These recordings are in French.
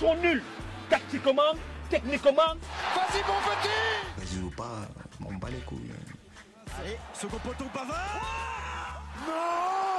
sont nuls. Tactiquement, techniquement. Vas-y, mon petit Vas-y ou pas, on bat les couilles. Allez, second poteau Pavard Non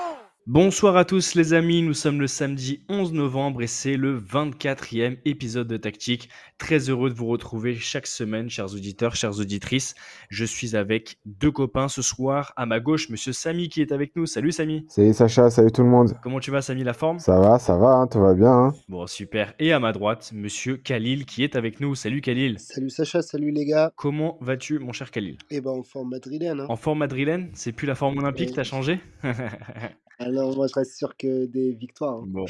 Bonsoir à tous les amis, nous sommes le samedi 11 novembre et c'est le 24e épisode de Tactique. Très heureux de vous retrouver chaque semaine, chers auditeurs, chères auditrices. Je suis avec deux copains ce soir. À ma gauche, monsieur Samy qui est avec nous. Salut Samy. Salut Sacha, salut tout le monde. Comment tu vas Samy, la forme? Ça va, ça va, hein, tout va bien. hein. Bon, super. Et à ma droite, monsieur Khalil qui est avec nous. Salut Khalil. Salut Sacha, salut les gars. Comment vas-tu mon cher Khalil? Et ben en forme madrilène. Hein. En forme madrilène? C'est plus la forme olympique, Oui. t'as changé? Alors moi je reste sûr que des victoires. hein. Bon,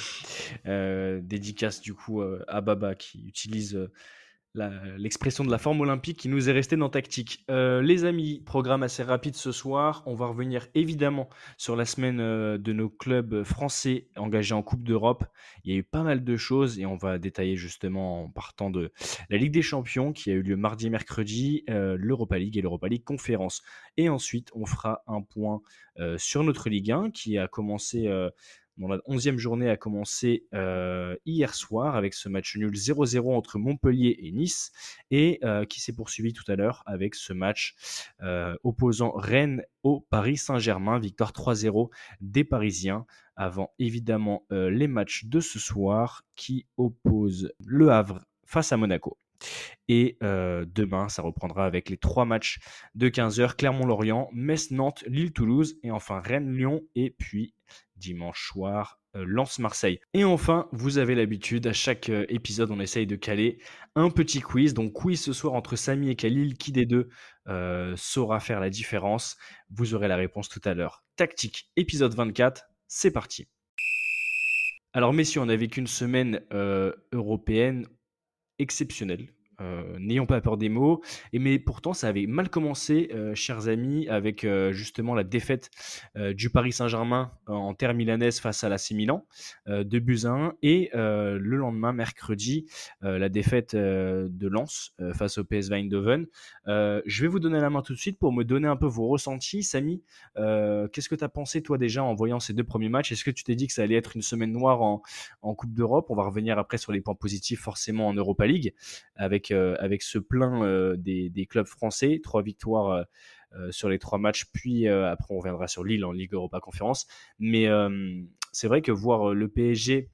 Euh, dédicace du coup euh, à Baba qui utilise euh, l'expression de la forme olympique qui nous est restée dans Tactique. Euh, les amis, programme assez rapide ce soir. On va revenir évidemment sur la semaine euh, de nos clubs français engagés en Coupe d'Europe. Il y a eu pas mal de choses et on va détailler justement en partant de la Ligue des Champions qui a eu lieu mardi et mercredi, euh, l'Europa League et l'Europa League Conférence. Et ensuite, on fera un point sur notre Ligue 1 qui a commencé, la 11e journée a commencé euh, hier soir avec ce match nul 0-0 entre Montpellier et Nice et euh, qui s'est poursuivi tout à l'heure avec ce match euh, opposant Rennes au Paris Saint-Germain, victoire 3-0 des Parisiens avant évidemment les matchs de ce soir qui opposent Le Havre face à Monaco. Et demain, ça reprendra avec les trois matchs de 15h, Clermont-Lorient, Metz-Nantes, Lille-Toulouse, et enfin Rennes-Lyon, et puis dimanche soir, euh, Lens-Marseille. Et enfin, vous avez l'habitude, à chaque euh, épisode, on essaye de caler un petit quiz. Donc quiz ce soir entre Samy et Khalil, qui des deux euh, saura faire la différence? Vous aurez la réponse tout à l'heure. Tactique, épisode 24, c'est parti. Alors messieurs, on a vécu une semaine européenne exceptionnelle. Euh, N'ayons pas peur des mots. Et mais pourtant, ça avait mal commencé, euh, chers amis, avec euh, justement la défaite du Paris Saint-Germain en terre milanaise face à l'AC Milan, de 1. Et le lendemain, mercredi, la défaite de Lens face au PSV Eindhoven. Je vais vous donner la main tout de suite pour me donner un peu vos ressentis. Samy, qu'est-ce que tu as pensé, toi, déjà, en voyant ces deux premiers matchs? Est-ce que tu t'es dit que ça allait être une semaine noire en, en Coupe d'Europe? On va revenir après sur les points positifs, forcément, en Europa League avec, euh, avec ce plein euh, des, clubs français, trois victoires euh, sur les trois matchs, puis après on reviendra sur Lille en Ligue Europa Conférence. Mais c'est vrai que voir le PSG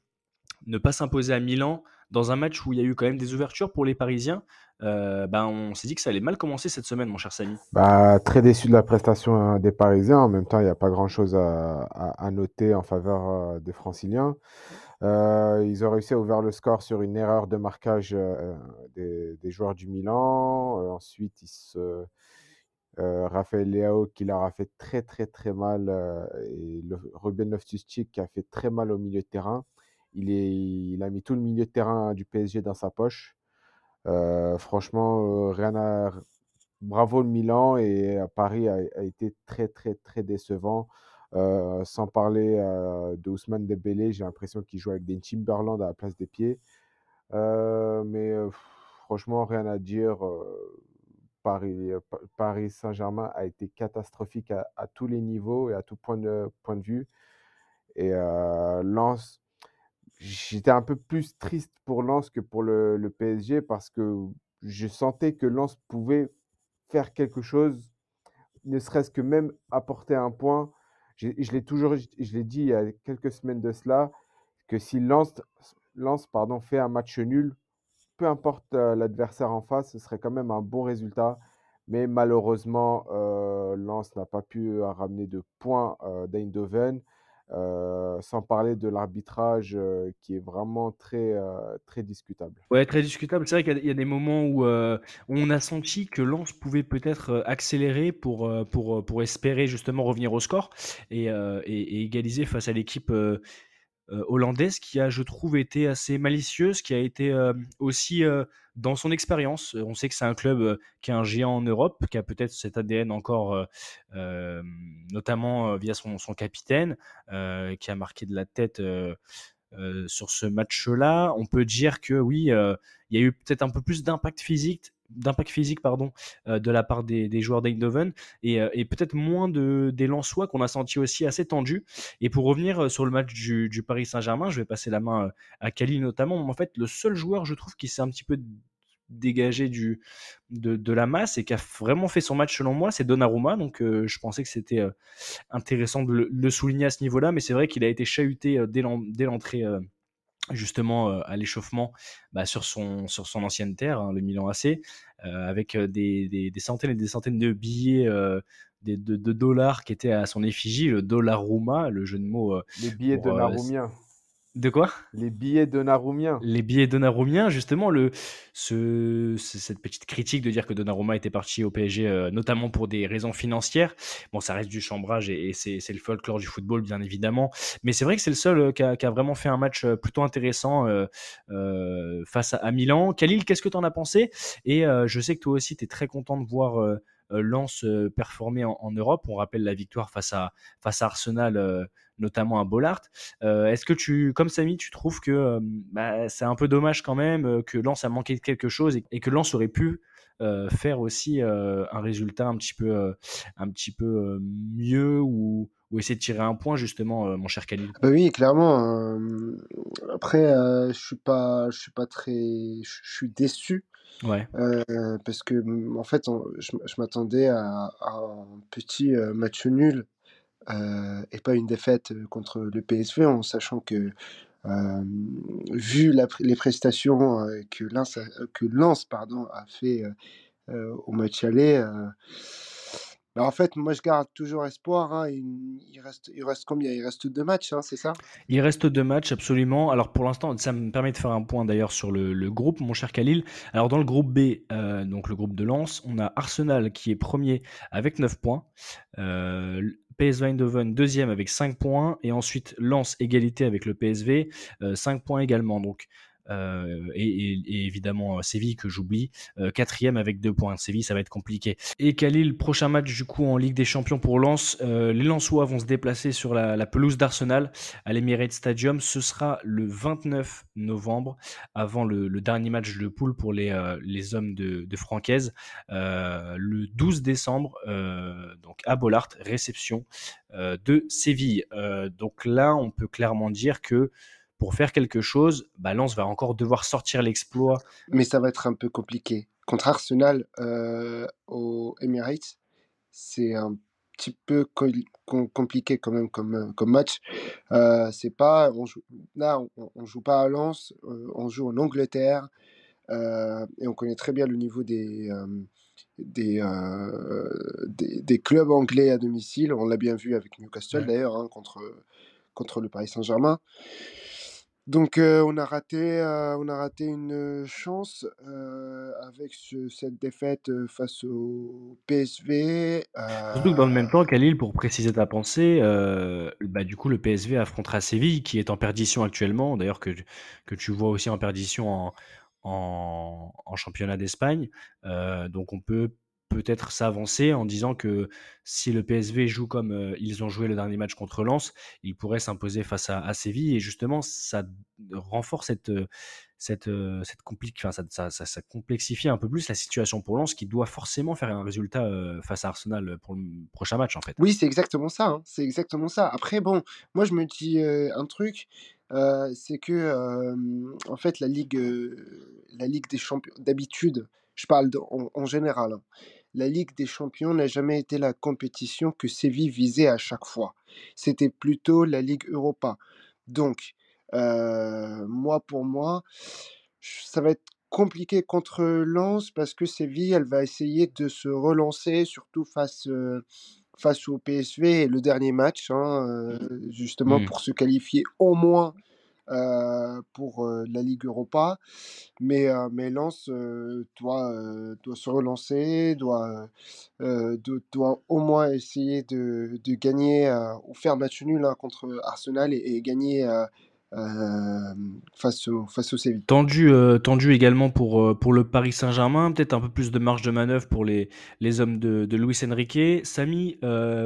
ne pas s'imposer à Milan dans un match où il y a eu quand même des ouvertures pour les Parisiens, ben on s'est dit que ça allait mal commencer cette semaine, mon cher Samy. Bah, très déçu de la prestation hein, des Parisiens. En même temps, il n'y a pas grand-chose à, à- noter en faveur des Franciliens. Euh, ils ont réussi à ouvrir le score sur une erreur de marquage euh, des, des joueurs du Milan. Euh, ensuite, euh, Raphaël Leao qui leur a fait très très très mal euh, et Ruben Loftus-Cheek qui a fait très mal au milieu de terrain. Il, a mis tout le milieu de terrain du PSG dans sa poche. Euh, franchement, euh, rien à... Bravo le Milan et euh, Paris a, a été très très très décevant. Euh, sans parler euh, de Ousmane Dembélé, j'ai l'impression qu'il joue avec des Timberland à la place des pieds. Euh, mais franchement, rien à dire. Paris, Pa- Paris Saint-Germain a été catastrophique à, à tous les niveaux et à tout point de, point de vue. Et euh, Lens, j'étais un peu plus triste pour Lens que pour le, le PSG parce que je sentais que Lens pouvait faire quelque chose, ne serait-ce que même apporter un point. Je l'ai toujours, dit il y a quelques semaines de cela, que si Lens, Lens pardon, fait un match nul, peu importe euh, l'adversaire en face, ce serait quand même un bon résultat. Mais malheureusement, euh, Lens n'a pas pu euh, ramener de points euh, d'Eindhoven, euh, sans parler de l'arbitrage euh, qui est vraiment très, euh, très discutable. Ouais, très discutable. C'est vrai qu'il y a- des moments où on a senti que Lens pouvait peut-être accélérer pour, pour, pour espérer justement revenir au score et, et- égaliser face à l'équipe hollandaise qui a, je trouve, été assez malicieuse, qui a été aussi dans son expérience. On sait que c'est un club euh, qui est un géant en Europe, qui a peut-être cet ADN encore, euh, euh, notamment euh, via son, capitaine, euh, qui a marqué de la tête. euh, euh, sur ce match-là, on peut dire que oui, euh, il y a eu peut-être un peu plus d'impact physique, d'impact physique pardon, de la part des, joueurs d'Eindhoven et, et peut-être moins de, des Lensois qu'on a senti aussi assez tendus. Et pour revenir sur le match du, Paris Saint-Germain, je vais passer la main à Kali notamment. En fait, le seul joueur, je trouve, qui s'est un petit peu dégagé du, de, la masse et qui a vraiment fait son match selon moi, c'est Donnarumma. Donc euh, je pensais que c'était euh, intéressant de le, souligner à ce niveau-là, mais c'est vrai qu'il a été chahuté euh, dès l'entrée justement à l'échauffement bah, sur, son, sur son ancienne terre, hein, le Milan AC, avec des, centaines et des centaines de billets de, de, dollars qui étaient à son effigie, le Dollaruma, le jeu de mots. Les billets de Narumia. De quoi? Les billets Donnarummiens. Les billets Donnarummiens, justement, le, ce, cette petite critique de dire que Donnarumma était parti au PSG, euh, notamment pour des raisons financières. Bon, ça reste du chambrage et, c'est le folklore du football, bien évidemment. Mais c'est vrai que c'est le seul euh, qui a, vraiment fait un match euh, plutôt intéressant face à, Milan. Khalil, qu'est-ce que tu en as pensé? Et je sais que toi aussi, tu es très content de voir Lens performer en, en, Europe. On rappelle la victoire face à, face à Arsenal notamment à Bollard. Euh, est-ce que tu, comme Samy, tu trouves que euh, bah, c'est un peu dommage quand même euh, que Lens a manqué de quelque chose et, que Lens aurait pu faire aussi un résultat un petit peu, un petit peu mieux ou, essayer de tirer un point justement, mon cher Khalil? Bah Oui, clairement. après, je suis pas, je suis pas très, je suis déçu. Ouais. parce que en fait, je, m'attendais à, un petit match nul et pas une défaite euh, contre le PSV, en sachant que, euh, vu les prestations que Lens, a, a fait au match aller, bah, en fait, moi je garde toujours espoir. Hein, il, reste, il reste combien? Il reste deux matchs, hein, c'est ça? Il reste deux matchs, absolument. Alors pour l'instant, ça me permet de faire un point d'ailleurs sur le, groupe, mon cher Khalil. Alors dans le groupe B, donc le groupe de Lens, on a Arsenal qui est premier avec 9 points. PSV Eindhoven deuxième avec 5 points et ensuite Lens égalité avec le PSV 5 euh, points également. Donc euh, et, évidemment euh, Séville que j'oublie, euh, quatrième avec deux points. Séville, ça va être compliqué. Et Khalil, prochain match du coup en Ligue des Champions pour Lens? les Lensois vont se déplacer sur la, pelouse d'Arsenal à l'Emirates Stadium. Ce sera le 29 novembre, avant le, dernier match de poule pour les, les hommes de, de Francaise. le 12 décembre, donc à Bollard, réception de Séville. donc là, on peut clairement dire que pour faire quelque chose, Balance va encore devoir sortir l'exploit. Mais ça va être un peu compliqué. Contre Arsenal euh, au Emirates, c'est un petit peu compliqué quand même comme, euh, comme match. Euh, c'est pas, on joue, là, on, on, joue pas à Lens, euh, on joue en Angleterre et on connaît très bien le niveau des, des, des, des, clubs anglais à domicile. On l'a bien vu avec Newcastle d'ailleurs hein, contre, contre le Paris Saint-Germain. Donc on a raté, on a raté une chance avec cette défaite face au PSV. Surtout que dans le même temps, Khalil, pour préciser ta pensée, bah, du coup le PSV affrontera Séville qui est en perdition actuellement, d'ailleurs que, que tu vois aussi en perdition en, en, en championnat d'Espagne. donc on peut peut-être s'avancer en disant que si le PSV joue comme euh, ils ont joué le dernier match contre Lens, ils pourraient s'imposer face à, Séville et justement ça renforce cette euh, cette euh, cette ça, ça, complexifie un peu plus la situation pour Lens qui doit forcément faire un résultat face à Arsenal pour le prochain match en fait. Oui, c'est exactement ça, hein, c'est exactement ça. Après bon, moi je me dis un truc, c'est que en fait la ligue la ligue des champions d'habitude, je parle en, général. Hein, la Ligue des Champions n'a jamais été la compétition que Séville visait à chaque fois. C'était plutôt la Ligue Europa. Donc, euh, moi, pour moi, ça va être compliqué contre Lens parce que Séville, elle va essayer de se relancer, surtout face, euh, face au PSV et le dernier match, hein, euh, justement mmh. pour se qualifier au moins pour euh, la Ligue Europa. Mais, euh, mais Lens doit, doit se relancer, doit, doit, au moins essayer de, de gagner ou faire match nul hein, contre Arsenal et, gagner. face au, face au Séville. Tendu, tendu également pour, pour le Paris Saint-Germain, peut-être un peu plus de marge de manœuvre pour les, les hommes de, de Luis Enrique. Samy,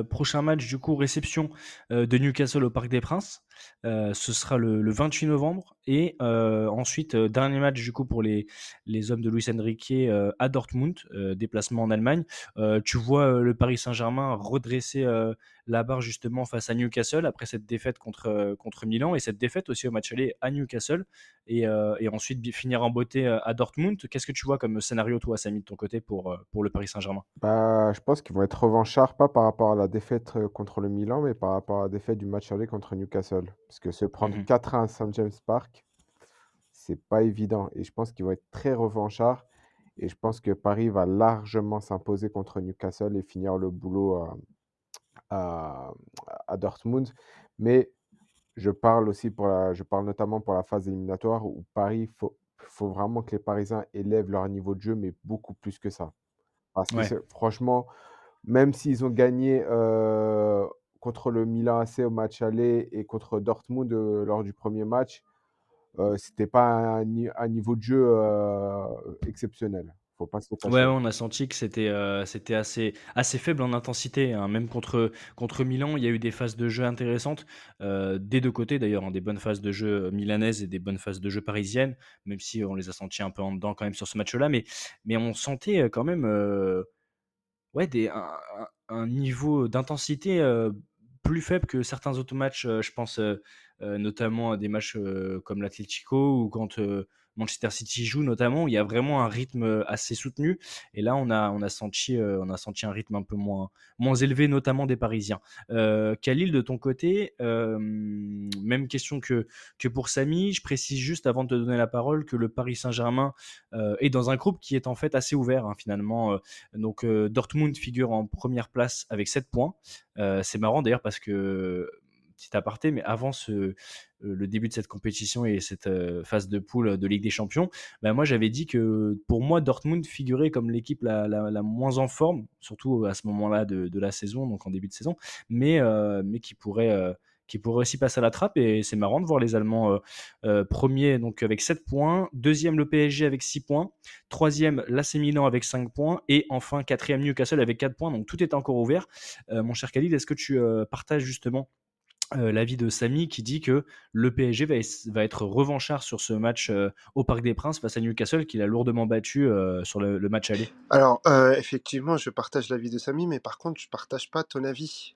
prochain match du coup, réception de Newcastle au Parc des Princes. Euh, ce sera le, le 28 novembre. Et euh, ensuite, euh, dernier match du coup pour les, les hommes de Luis Enrique à Dortmund, déplacement en Allemagne. Tu vois le Paris Saint-Germain redresser la barre justement face à Newcastle après cette défaite contre, contre Milan et cette défaite aussi au match aller à Newcastle et, et ensuite finir en beauté à Dortmund. Qu'est-ce que tu vois comme scénario, toi, Samy, de ton côté pour, pour le Paris Saint-Germain? Bah, je pense qu'ils vont être revanchards, pas par rapport à la défaite contre le Milan, mais par rapport à la défaite du match aller contre Newcastle. Parce que se prendre Mhm. 4-1 à St. James Park, c'est pas évident. Et je pense qu'ils vont être très revanchards. Et je pense que Paris va largement s'imposer contre Newcastle et finir le boulot à, à- à Dortmund. Mais je parle aussi pour la, je parle notamment pour la phase éliminatoire où Paris, faut, faut vraiment que les Parisiens élèvent leur niveau de jeu, mais beaucoup plus que ça. Parce que Ouais. franchement, même s'ils ont gagné euh, contre le Milan AC au match aller et contre Dortmund euh, lors du premier match, euh, c'était pas un, ni- un niveau de jeu euh, exceptionnel. Faut pas se le Ouais, on a senti que c'était euh, c'était assez, assez faible en intensité. hein. Même contre, contre Milan, il y a eu des phases de jeu intéressantes, des deux côtés d'ailleurs, hein, des bonnes phases de jeu milanaises et des bonnes phases de jeu parisiennes, même si on les a sentis un peu en dedans quand même sur ce match-là. Mais, mais on sentait quand même ouais, des, un, niveau d'intensité plus faible que certains autres matchs. euh, je pense euh, euh, notamment à des matchs comme l'Atlético ou quand Manchester City joue, notamment, il y a vraiment un rythme euh, assez soutenu. Et là, on a, senti, euh, on a senti un rythme un peu moins, moins élevé, notamment des Parisiens. Euh, Khalil, de ton côté, même question que, que pour Samy. Je précise juste avant de te donner la parole que le Paris Saint-Germain est dans un groupe qui est en fait assez ouvert, hein, finalement. Donc Dortmund figure en première place avec 7 points. C'est marrant d'ailleurs parce que petit aparté, mais avant ce, le début de cette compétition et cette phase de poule de Ligue des Champions, ben moi j'avais dit que pour moi Dortmund figurait comme l'équipe la, moins en forme, surtout à ce moment-là de, la saison, donc en début de saison, mais, qui pourrait aussi passer à la trappe. Et c'est marrant de voir les Allemands euh, euh, premier donc avec 7 points, deuxième le PSG avec 6 points, troisième l'AC Milan avec 5 points et enfin quatrième Newcastle avec 4 points. Donc tout est encore ouvert. Mon cher Khalid, est-ce que tu partages justement euh, l'avis de Samy qui dit que le PSG va, va, être revanchard sur ce match euh, au Parc des Princes face à Newcastle qu'il a lourdement battu euh, sur le, le, match aller. Alors effectivement, je partage l'avis de Samy, mais par contre, je partage pas ton avis.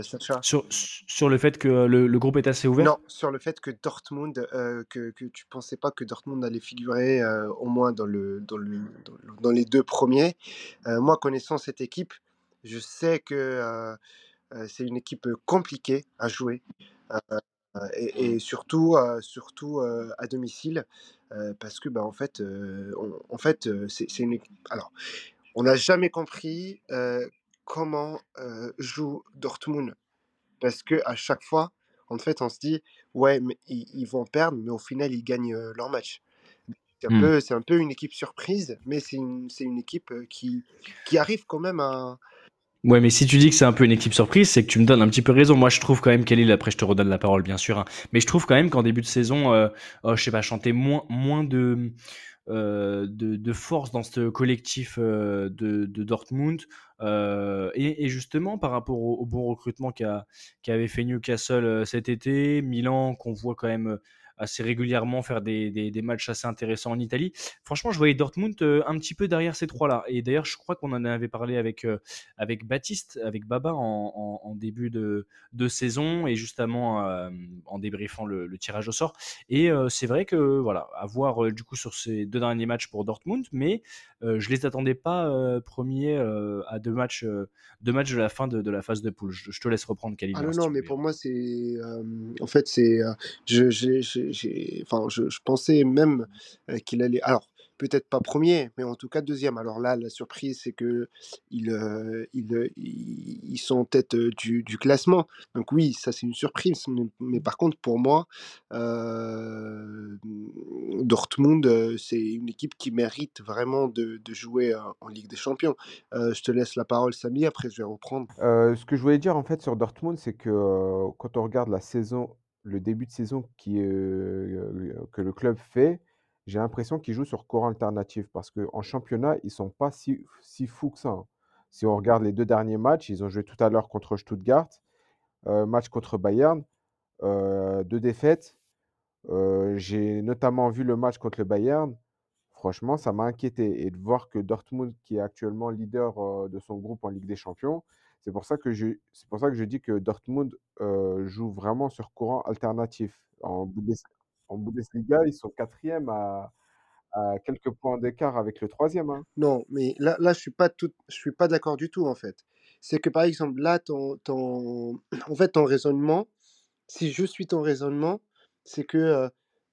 Sacha. Sur, sur le fait que le, le, groupe est assez ouvert? Non, sur le fait que Dortmund, que, que tu pensais pas que Dortmund allait figurer au moins dans, le, dans, le, dans, dans les deux premiers. Moi, connaissant cette équipe, je sais que c'est une équipe compliquée à jouer. Et, et, surtout, surtout à domicile, parce que bah, en fait, on, en fait c'est une alors on n'a jamais compris comment joue Dortmund parce que à chaque fois en fait on se dit ouais mais ils, ils vont perdre mais au final ils gagnent leur match c'est un, mmh. un peu une équipe surprise mais c'est une, une équipe qui, qui arrive quand même à Ouais, mais si tu dis que c'est un peu une équipe surprise, c'est que tu me donnes un petit peu raison. Moi, je trouve quand même, Kelly, après je te redonne la parole, bien sûr, hein, mais je trouve quand même qu'en début de saison, euh, oh, je sais pas, chanter moins, moins de, euh, de, de, force dans ce collectif euh, de, Dortmund. Euh, Et, justement, par rapport au, bon recrutement qu'a qu avait fait Newcastle cet été, Milan, qu'on voit quand même assez régulièrement faire des, des, des, matchs assez intéressants en Italie. Franchement, je voyais Dortmund euh, un petit peu derrière ces trois-là. Et d'ailleurs, je crois qu'on en avait parlé avec, euh, avec Baptiste, avec Baba en, en, en début de, de, saison et justement euh, en débriefant le, le, tirage au sort. Et euh, c'est vrai que, voilà, à voir euh, du coup sur ces deux derniers matchs pour Dortmund, mais je les attendais pas premiers à deux matchs, deux matchs de la fin de, de la phase de poule. Je, je te laisse reprendre, Khalil. Ah non, non, mais pour moi, c'est. en fait, c'est. je, je, je enfin, je, pensais même euh, qu'il allait. Alors, peut-être pas premier, mais en tout cas deuxième. Alors là, la surprise, c'est que ils, euh, ils, sont en tête du, classement. Donc oui, ça c'est une surprise. Mais, par contre, pour moi, euh, Dortmund, c'est une équipe qui mérite vraiment de jouer en Ligue des Champions. je te laisse la parole, Samy. Après, je vais reprendre. ce que je voulais dire en fait sur Dortmund, c'est que quand on regarde la saison le début de saison qui, que le club fait, j'ai l'impression qu'ils jouent sur courant alternatif parce qu'en championnat, ils ne sont pas si, si fous que ça. Hein. Si on regarde les deux derniers matchs, ils ont joué tout à l'heure contre Stuttgart, match contre Bayern. deux défaites. J'ai notamment vu le match contre le Bayern. Franchement, ça m'a inquiété. Et de voir que Dortmund, qui est actuellement leader de son groupe en Ligue des Champions, c'est pour ça que je, pour ça que je dis que Dortmund joue vraiment sur courant alternatif. En, Bundes- en Bundesliga, ils sont quatrième à, quelques points d'écart avec le troisième. hein. Non, mais là, là je suis pas suis pas d'accord du tout en fait. C'est que par exemple là, ton, ton, en fait, ton raisonnement, si je suis ton raisonnement, c'est que euh,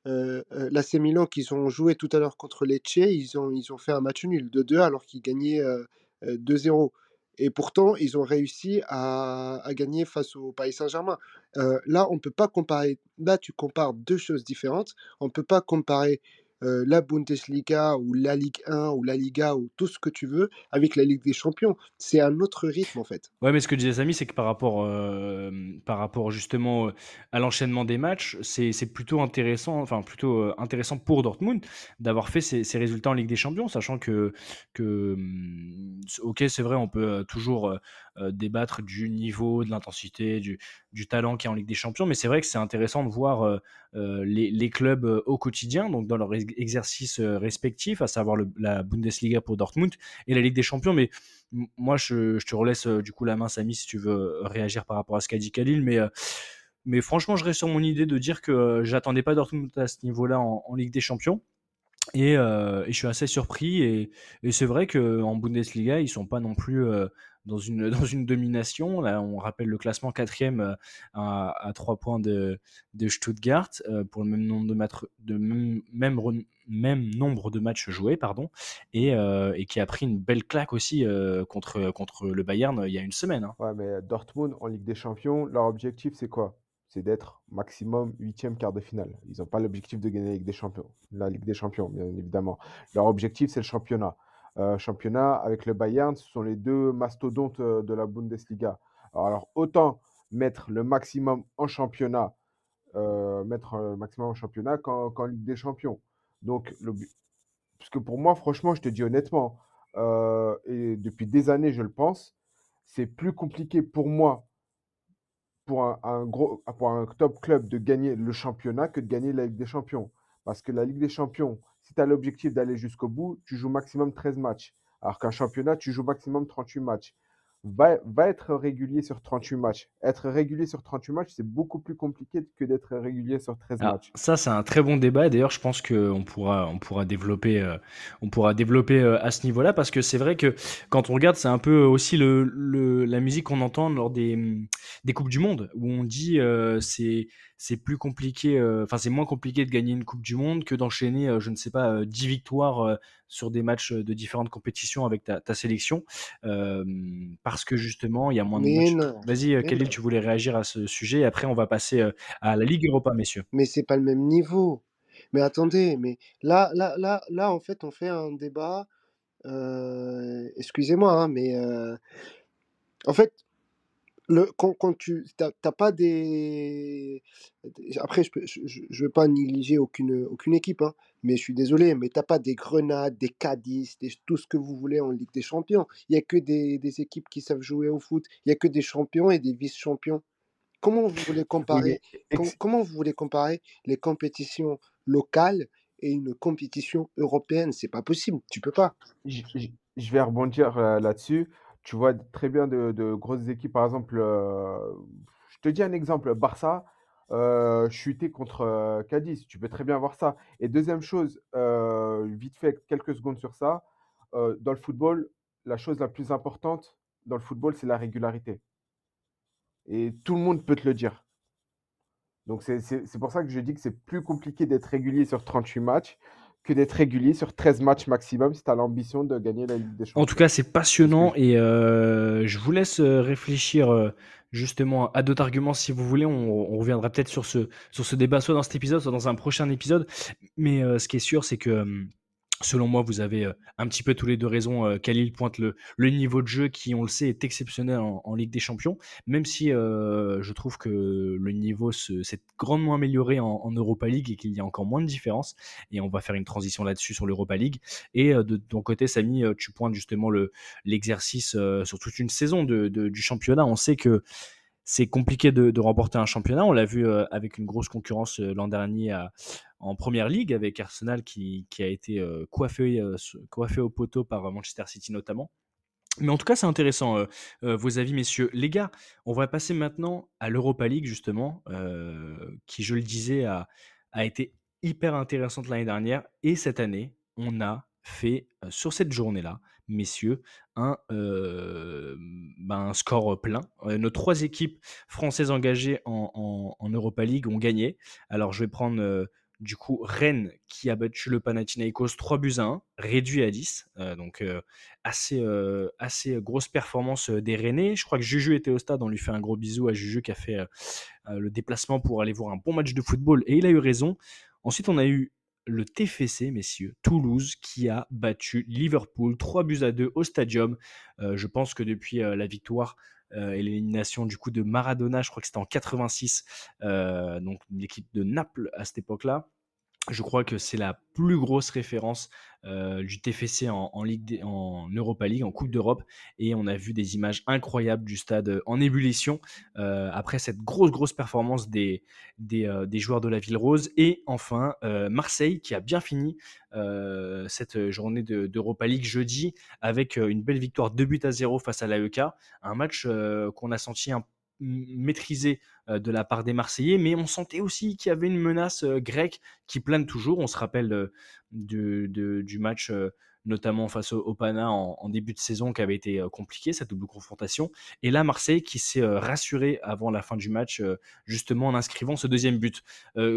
euh, l'AC qu'ils ont joué tout à l'heure contre Lecce, ils ont, ils ont fait un match nul de 2 alors qu'ils gagnaient euh, 2-0. Et pourtant, ils ont réussi à, gagner face au Paris Saint-Germain. Euh, là, on peut pas comparer. Là, tu compares deux choses différentes. On ne peut pas comparer euh, la Bundesliga ou la Ligue 1 ou la Liga ou tout ce que tu veux avec la Ligue des Champions. C'est un autre rythme en fait. Ouais, mais ce que disait Samy, c'est que par rapport, euh, par rapport justement euh, à l'enchaînement des matchs, c'est plutôt intéressant, enfin plutôt intéressant pour Dortmund d'avoir fait ces, ces résultats en Ligue des Champions, sachant que, que hum, ok, c'est vrai, on peut toujours débattre du niveau, de l'intensité, du, du talent qu'il y a en Ligue des Champions, mais c'est vrai que c'est intéressant de voir les, les clubs euh, au quotidien, donc dans leur ex- exercice euh, respectif, à savoir la Bundesliga pour Dortmund et la Ligue des Champions, mais Moi, je, te relaisse euh, du coup la main, Samy, si tu veux euh, réagir par rapport à ce qu'a dit Khalil. Mais, euh, mais franchement, je reste sur mon idée de dire que euh, j'attendais pas Dortmund à ce niveau-là en, Ligue des Champions. Et, euh, je suis assez surpris. Et, c'est vrai qu'en Bundesliga, ils sont pas non plus euh, dans, une, dans une domination. Là, on rappelle le classement quatrième euh, à, à 3 points de, Stuttgart euh, pour le même nombre de, matchs de même, même, re- même nombre de matchs joués. Pardon et, euh, et qui a pris une belle claque aussi contre, contre le Bayern il y a une semaine. hein. Ouais, mais Dortmund en Ligue des Champions, leur objectif, c'est quoi? C'est d'être maximum huitième quart de finale. Ils n'ont pas l'objectif de gagner la Ligue des Champions, la Ligue des Champions, bien évidemment. Leur objectif, c'est le championnat. Euh, championnat avec le Bayern, ce sont les deux mastodontes euh, de la Bundesliga. Alors, autant mettre le maximum en championnat, euh, mettre le maximum en championnat qu'en Ligue des Champions. Donc, parce que pour moi, franchement, je te dis honnêtement, et depuis des années, je le pense, c'est plus compliqué pour moi, pour un gros, pour un top club, de gagner le championnat que de gagner la Ligue des Champions. Parce que la Ligue des Champions, si tu as l'objectif d'aller jusqu'au bout, tu joues maximum 13 matchs. Alors qu'un championnat, tu joues maximum 38 matchs. Va, va être régulier sur 38 matchs. Être régulier sur 38 matchs, c'est beaucoup plus compliqué que d'être régulier sur 13 Alors, matchs. ça, c'est un très bon débat. D'ailleurs, je pense qu'on pourra, on pourra développer, euh, on pourra développer euh, à ce niveau-là parce que c'est vrai que quand on regarde, c'est un peu aussi le, le- la musique qu'on entend lors des, hum, des Coupes du Monde où on dit euh, c'est c'est plus compliqué, euh, enfin c'est moins compliqué de gagner une Coupe du Monde que d'enchaîner, je ne sais pas, euh, 10 victoires sur des matchs de différentes compétitions avec ta, ta sélection euh, parce que justement il y a moins de matchs. Vas-y, euh, Khalil, non. tu voulais réagir à ce sujet et après on va passer à la Ligue Europa, messieurs. Mais c'est pas le même niveau. Mais attendez, mais là, là, là, là, en fait, on fait un débat. euh, excusez-moi, hein, mais euh, en fait, le, quand, quand tu t'as pas des après je peux, je, je- je veux pas négliger aucune aucune équipe hein, mais je suis désolé mais t'as pas des Grenades des Cadiz des, tout ce que vous voulez en Ligue des Champions. Il y a que des, des équipes qui savent jouer au foot. Il y a que des champions et des vice-champions. Comment vous voulez comparer com- comment vous voulez comparer les compétitions locales et une compétition européenne? C'est pas possible tu peux pas. Je je- je vais rebondir euh, là-dessus. Tu vois très bien de, grosses équipes, par exemple, je te dis un exemple, Barça chuter contre Cadiz, tu peux très bien voir ça. Et deuxième chose, vite fait, quelques secondes sur ça, dans le football, la chose la plus importante dans le football, c'est la régularité. Et tout le monde peut te le dire. Donc c'est pour ça que je dis que c'est plus compliqué d'être régulier sur 38 matchs que d'être régulier sur 13 matchs maximum si tu as l'ambition de gagner la Ligue des En tout Champions. cas, c'est passionnant et euh, je vous laisse euh, réfléchir euh, justement à d'autres arguments si vous voulez. On, on reviendra peut-être sur ce, sur ce débat, soit dans cet épisode, soit dans un prochain épisode. Mais euh, ce qui est sûr, c'est que hum, selon moi, vous avez euh, un petit peu tous les deux raison. Euh, Khalil pointe le, le niveau de jeu qui, on le sait, est exceptionnel en, en Ligue des Champions, même si euh, je trouve que le niveau se- s'est grandement amélioré en, en Europa League et qu'il y a encore moins de différence. Et on va faire une transition là-dessus sur l'Europa League. Et euh, de ton côté, Samy, tu pointes justement le, l'exercice sur toute une saison de, de- du championnat. On sait que c'est compliqué de, remporter un championnat. On l'a vu avec une grosse concurrence l'an dernier en première ligue avec Arsenal qui, a été coiffé, coiffé au poteau par Manchester City notamment. Mais en tout cas, c'est intéressant, euh, euh, vos avis, messieurs. Les gars, on va passer maintenant à l'Europa League, justement, euh, qui, je le disais, a, été hyper intéressante l'année dernière. Et cette année, on a fait, sur cette journée-là, messieurs, un, ben, score plein. nos trois équipes françaises engagées en, en, Europa League ont gagné. Alors, je vais prendre du coup, Rennes qui a battu le Panathinaikos 3 buts à 1, réduit à 10. Euh, donc, euh, assez, euh, assez grosse performance des Rennais. Je crois que Juju était au stade. On lui fait un gros bisou à Juju qui a fait le déplacement pour aller voir un bon match de football. Et il a eu raison. Ensuite, on a eu le TFC, messieurs, Toulouse, qui a battu Liverpool 3 buts à 2 au Stadium. je pense que depuis la victoire euh, et l'élimination du coup de Maradona, je crois que c'était en 86, euh, donc l'équipe de Naples à cette époque-là. Je crois que c'est la plus grosse référence du TFC en, Europa League, en Coupe d'Europe. Et on a vu des images incroyables du stade en ébullition après cette grosse, grosse performance des, joueurs de la Ville Rose. Et enfin, Marseille qui a bien fini cette journée d'Europa League jeudi avec une belle victoire 2 buts à 0 face à l'AEK. Un match qu'on a senti un maîtrisé de la part des Marseillais, mais on sentait aussi qu'il y avait une menace grecque qui plane toujours. On se rappelle du match notamment face au, Pana en, début de saison qui avait été compliqué, cette double confrontation. Et là, Marseille qui s'est rassuré avant la fin du match, justement en inscrivant ce deuxième but.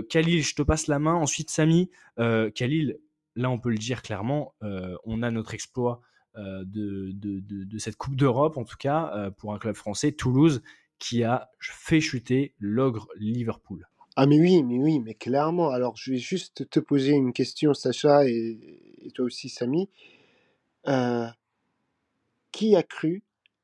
Khalil, je te passe la main. Ensuite, Samy. Khalil, là, on peut le dire clairement, on a notre exploit de, cette Coupe d'Europe, en tout cas, pour un club français, Toulouse, qui a fait chuter l'ogre Liverpool. Ah mais oui, mais oui, mais clairement. Alors je vais juste te poser une question, Sacha, et, toi aussi, Samy. Euh, qui a cru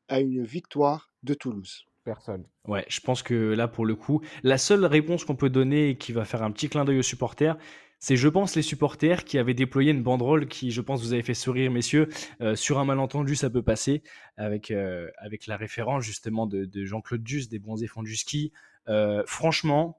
à une victoire de Toulouse? Personne. Ouais, je pense que là, pour le coup, la seule réponse qu'on peut donner et qui va faire un petit clin d'œil aux supporters, c'est, je pense, les supporters qui avaient déployé une banderole qui, je pense, vous avez fait sourire, messieurs. Euh, sur un malentendu, ça peut passer, avec, euh, avec la référence justement de, Jean-Claude Duss, des bons fonds du ski. Euh, franchement,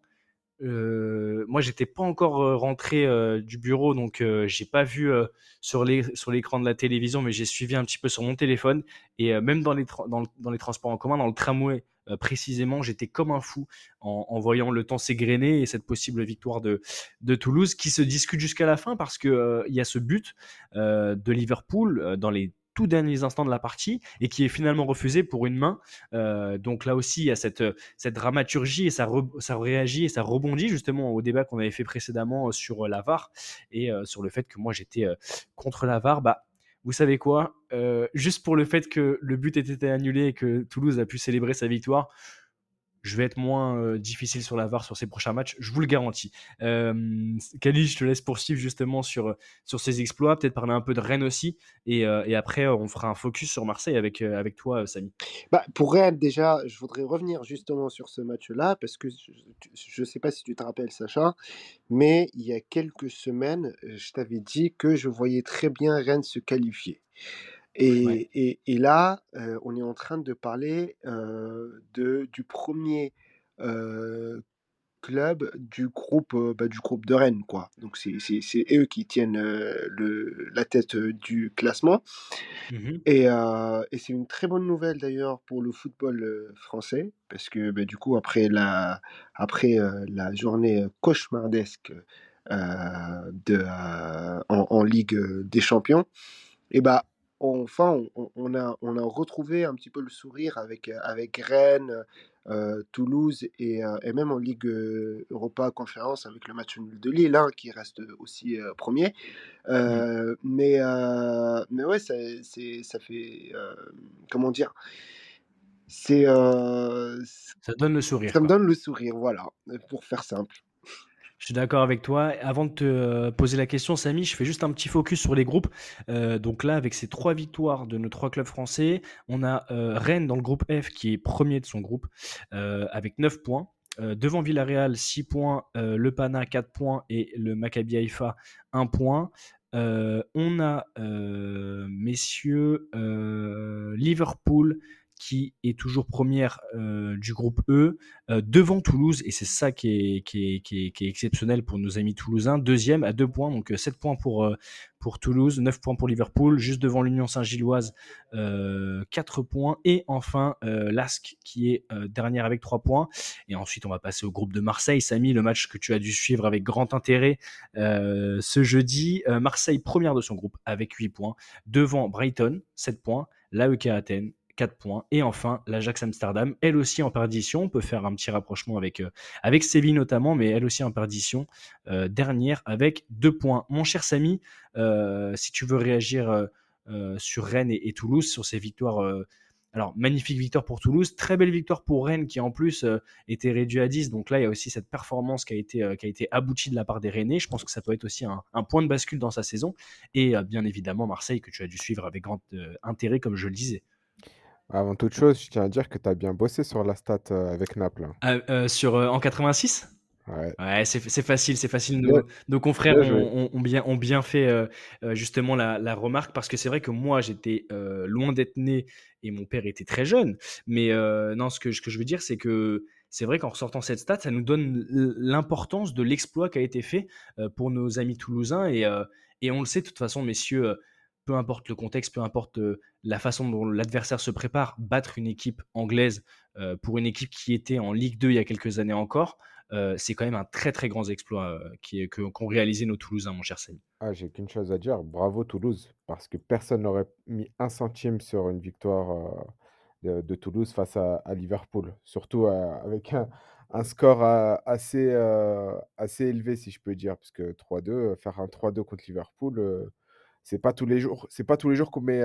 moi, j'étais pas encore rentré du bureau, donc j'ai pas vu sur l'écran de la télévision, mais j'ai suivi un petit peu sur mon téléphone. Et même dans les transports en commun, dans le tramway, précisément, j'étais comme un fou en, voyant le temps s'égrener et cette possible victoire de, de Toulouse qui se discute jusqu'à la fin parce qu'il il y a ce but de Liverpool dans les tout derniers instants de la partie et qui est finalement refusé pour une main. donc là aussi, il y a cette, cette dramaturgie et ça, ça réagit et ça rebondit justement au débat qu'on avait fait précédemment sur la VAR et sur le fait que moi j'étais contre la VAR. Bah, vous savez quoi? Euh, Juste pour le fait que le but ait été annulé et que Toulouse a pu célébrer sa victoire, je vais être moins euh, difficile sur la VAR sur ces prochains matchs, je vous le garantis. Euh, Kali, je te laisse poursuivre justement sur, sur ces exploits, peut-être parler un peu de Rennes aussi, et, euh, et après on fera un focus sur Marseille avec, avec toi, Samy. Bah, pour Rennes, déjà, je voudrais revenir justement sur ce match-là, parce que je ne sais pas si tu te rappelles, Sacha, mais il y a quelques semaines, je t'avais dit que je voyais très bien Rennes se qualifier. Et, et, là, on est en train de parler de, du premier club du groupe, bah, du groupe de Rennes. Quoi. Donc c'est eux qui tiennent le, la tête du classement. Mmh et, et c'est une très bonne nouvelle d'ailleurs pour le football français, parce que bah, du coup, après la, après, la journée cauchemardesque de, en, en, Ligue des Champions, et bah, enfin, on, a, on a retrouvé un petit peu le sourire avec, euh, avec Rennes, euh, Toulouse et, euh, et, même en Ligue Europa Conférence avec le match nul de Lille, hein, qui reste aussi premier. Mmh. mais, mais ouais, ça, ça fait. comment dire? C'est, Ça donne le sourire. Ça me donne le sourire, voilà, pour faire simple. Je suis d'accord avec toi. Avant de te euh, poser la question, Samy, je fais juste un petit focus sur les groupes. Euh, donc là, avec ces trois victoires de nos trois clubs français, on a euh, Rennes dans le groupe F qui est premier de son groupe avec 9 points. devant Villarreal, 6 points, le Pana, 4 points et le Maccabi Haïfa, 1 point. on a, messieurs, Liverpool qui est toujours première du groupe E, devant Toulouse, et c'est ça qui est, qui, est, qui, est, exceptionnel pour nos amis toulousains. Deuxième à deux points, donc 7 points pour, pour Toulouse, 9 points pour Liverpool, juste devant l'Union Saint-Gilloise, 4 points, et enfin l'ASC qui est dernière avec 3 points. Et ensuite, on va passer au groupe de Marseille. Samy, le match que tu as dû suivre avec grand intérêt ce jeudi. Marseille première de son groupe avec 8 points, devant Brighton, 7 points, l'AEK Athènes, 4 points. Et enfin, l'Ajax Amsterdam, elle aussi en perdition. On peut faire un petit rapprochement avec, euh, avec Séville notamment, mais elle aussi en perdition. Euh, dernière avec 2 points. Mon cher Samy, euh, si tu veux réagir sur Rennes et, Toulouse, sur ces victoires. alors, magnifique victoire pour Toulouse, très belle victoire pour Rennes qui en plus était réduit à 10. Donc là, il y a aussi cette performance qui a été, qui a été aboutie de la part des Rennais. Je pense que ça peut être aussi un, un point de bascule dans sa saison. Et bien évidemment, Marseille que tu as dû suivre avec grand intérêt, comme je le disais. Avant toute chose, je tiens à dire que tu as bien bossé sur la stat euh, avec Naples. Hein. Ah, euh, sur, euh, en 86 Ouais. Ouais, c'est facile, c'est facile. Nos, nos confrères ont, ont, bien, ont bien fait justement la, la, remarque parce que c'est vrai que moi j'étais loin d'être né et mon père était très jeune. Mais non, ce que, ce que je veux dire, c'est que c'est vrai qu'en ressortant cette stat, ça nous donne l'importance de l'exploit qui a été fait pour nos amis toulousains. Et, et on le sait de toute façon, messieurs, peu importe le contexte, peu importe la façon dont l'adversaire se prépare, battre une équipe anglaise pour une équipe qui était en Ligue 2 il y a quelques années encore, c'est quand même un très très grand exploit qui, qu'ont réalisé nos Toulousains, mon cher Samy. Ah, j'ai qu'une chose à dire, bravo Toulouse, parce que personne n'aurait mis un centime sur une victoire de, Toulouse face à, Liverpool, surtout avec un, score assez, assez élevé, si je peux dire, parce que 3-2, faire un 3-2 contre Liverpool c'est pas tous les jours, c'est pas tous les jours qu'on met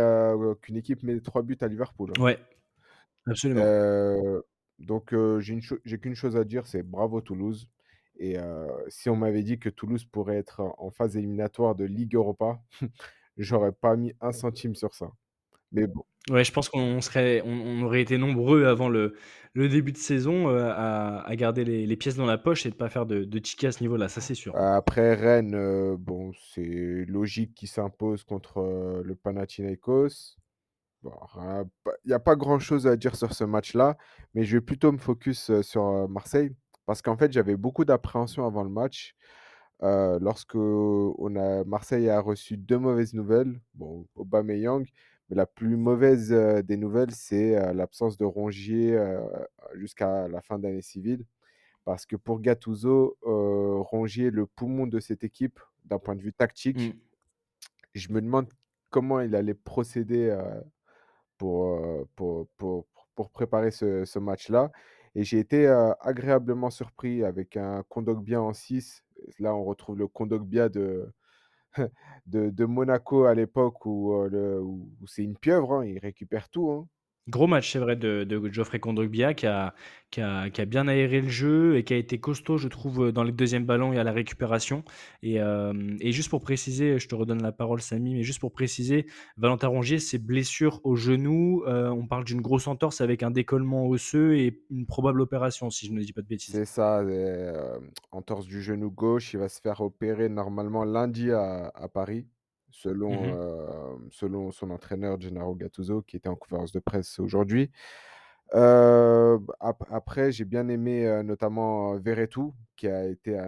qu'une équipe met trois buts à Liverpool. Hein. Ouais, absolument. donc j'ai qu'une chose à dire, c'est bravo Toulouse. Et si on m'avait dit que Toulouse pourrait être en phase éliminatoire de Ligue Europa, j'aurais pas mis un centime sur ça. Mais bon. Ouais, je pense qu'on serait, on, aurait été nombreux avant le, le début de saison euh, à, à, garder les, les, pièces dans la poche et de pas faire de, de tickets à ce niveau-là, ça c'est sûr. Après Rennes, euh, bon, c'est logique qu'il s'impose contre euh, le Panathinaikos. Il n'y a pas grand-chose à dire sur ce match-là, mais je vais plutôt me focus sur Marseille parce qu'en fait j'avais beaucoup d'appréhension avant le match. lorsque on a, Marseille a reçu deux mauvaises nouvelles, bon, Aubameyang, mais la plus mauvaise des nouvelles, c'est l'absence de Rongier jusqu'à la fin d'année civile. Parce que pour Gattuso, Rongier est le poumon de cette équipe d'un point de vue tactique. Mmh. Je me demande comment il allait procéder pour, pour, pour, pour, préparer ce, ce match-là. Et j'ai été agréablement surpris avec un Kondogbia en 6. Là, on retrouve le Kondogbia de, de, Monaco à l'époque où, euh, c'est une pieuvre, hein, il récupère tout. Hein. Gros match, c'est vrai, de, Geoffrey Kondogbia qui a, bien aéré le jeu et qui a été costaud, je trouve, dans les deuxièmes ballons et à la récupération. Et, euh, juste pour préciser, je te redonne la parole, Samy, mais juste pour préciser, Valentin Rongier, ses blessures au genou, euh, on parle d'une grosse entorse avec un décollement osseux et une probable opération, si je ne dis pas de bêtises. C'est ça, euh, entorse du genou gauche, il va se faire opérer normalement lundi à Paris selon, mmh selon son entraîneur Gennaro Gattuso, qui était en conférence de presse aujourd'hui. après, j'ai bien aimé notamment Verretou, qui a, été,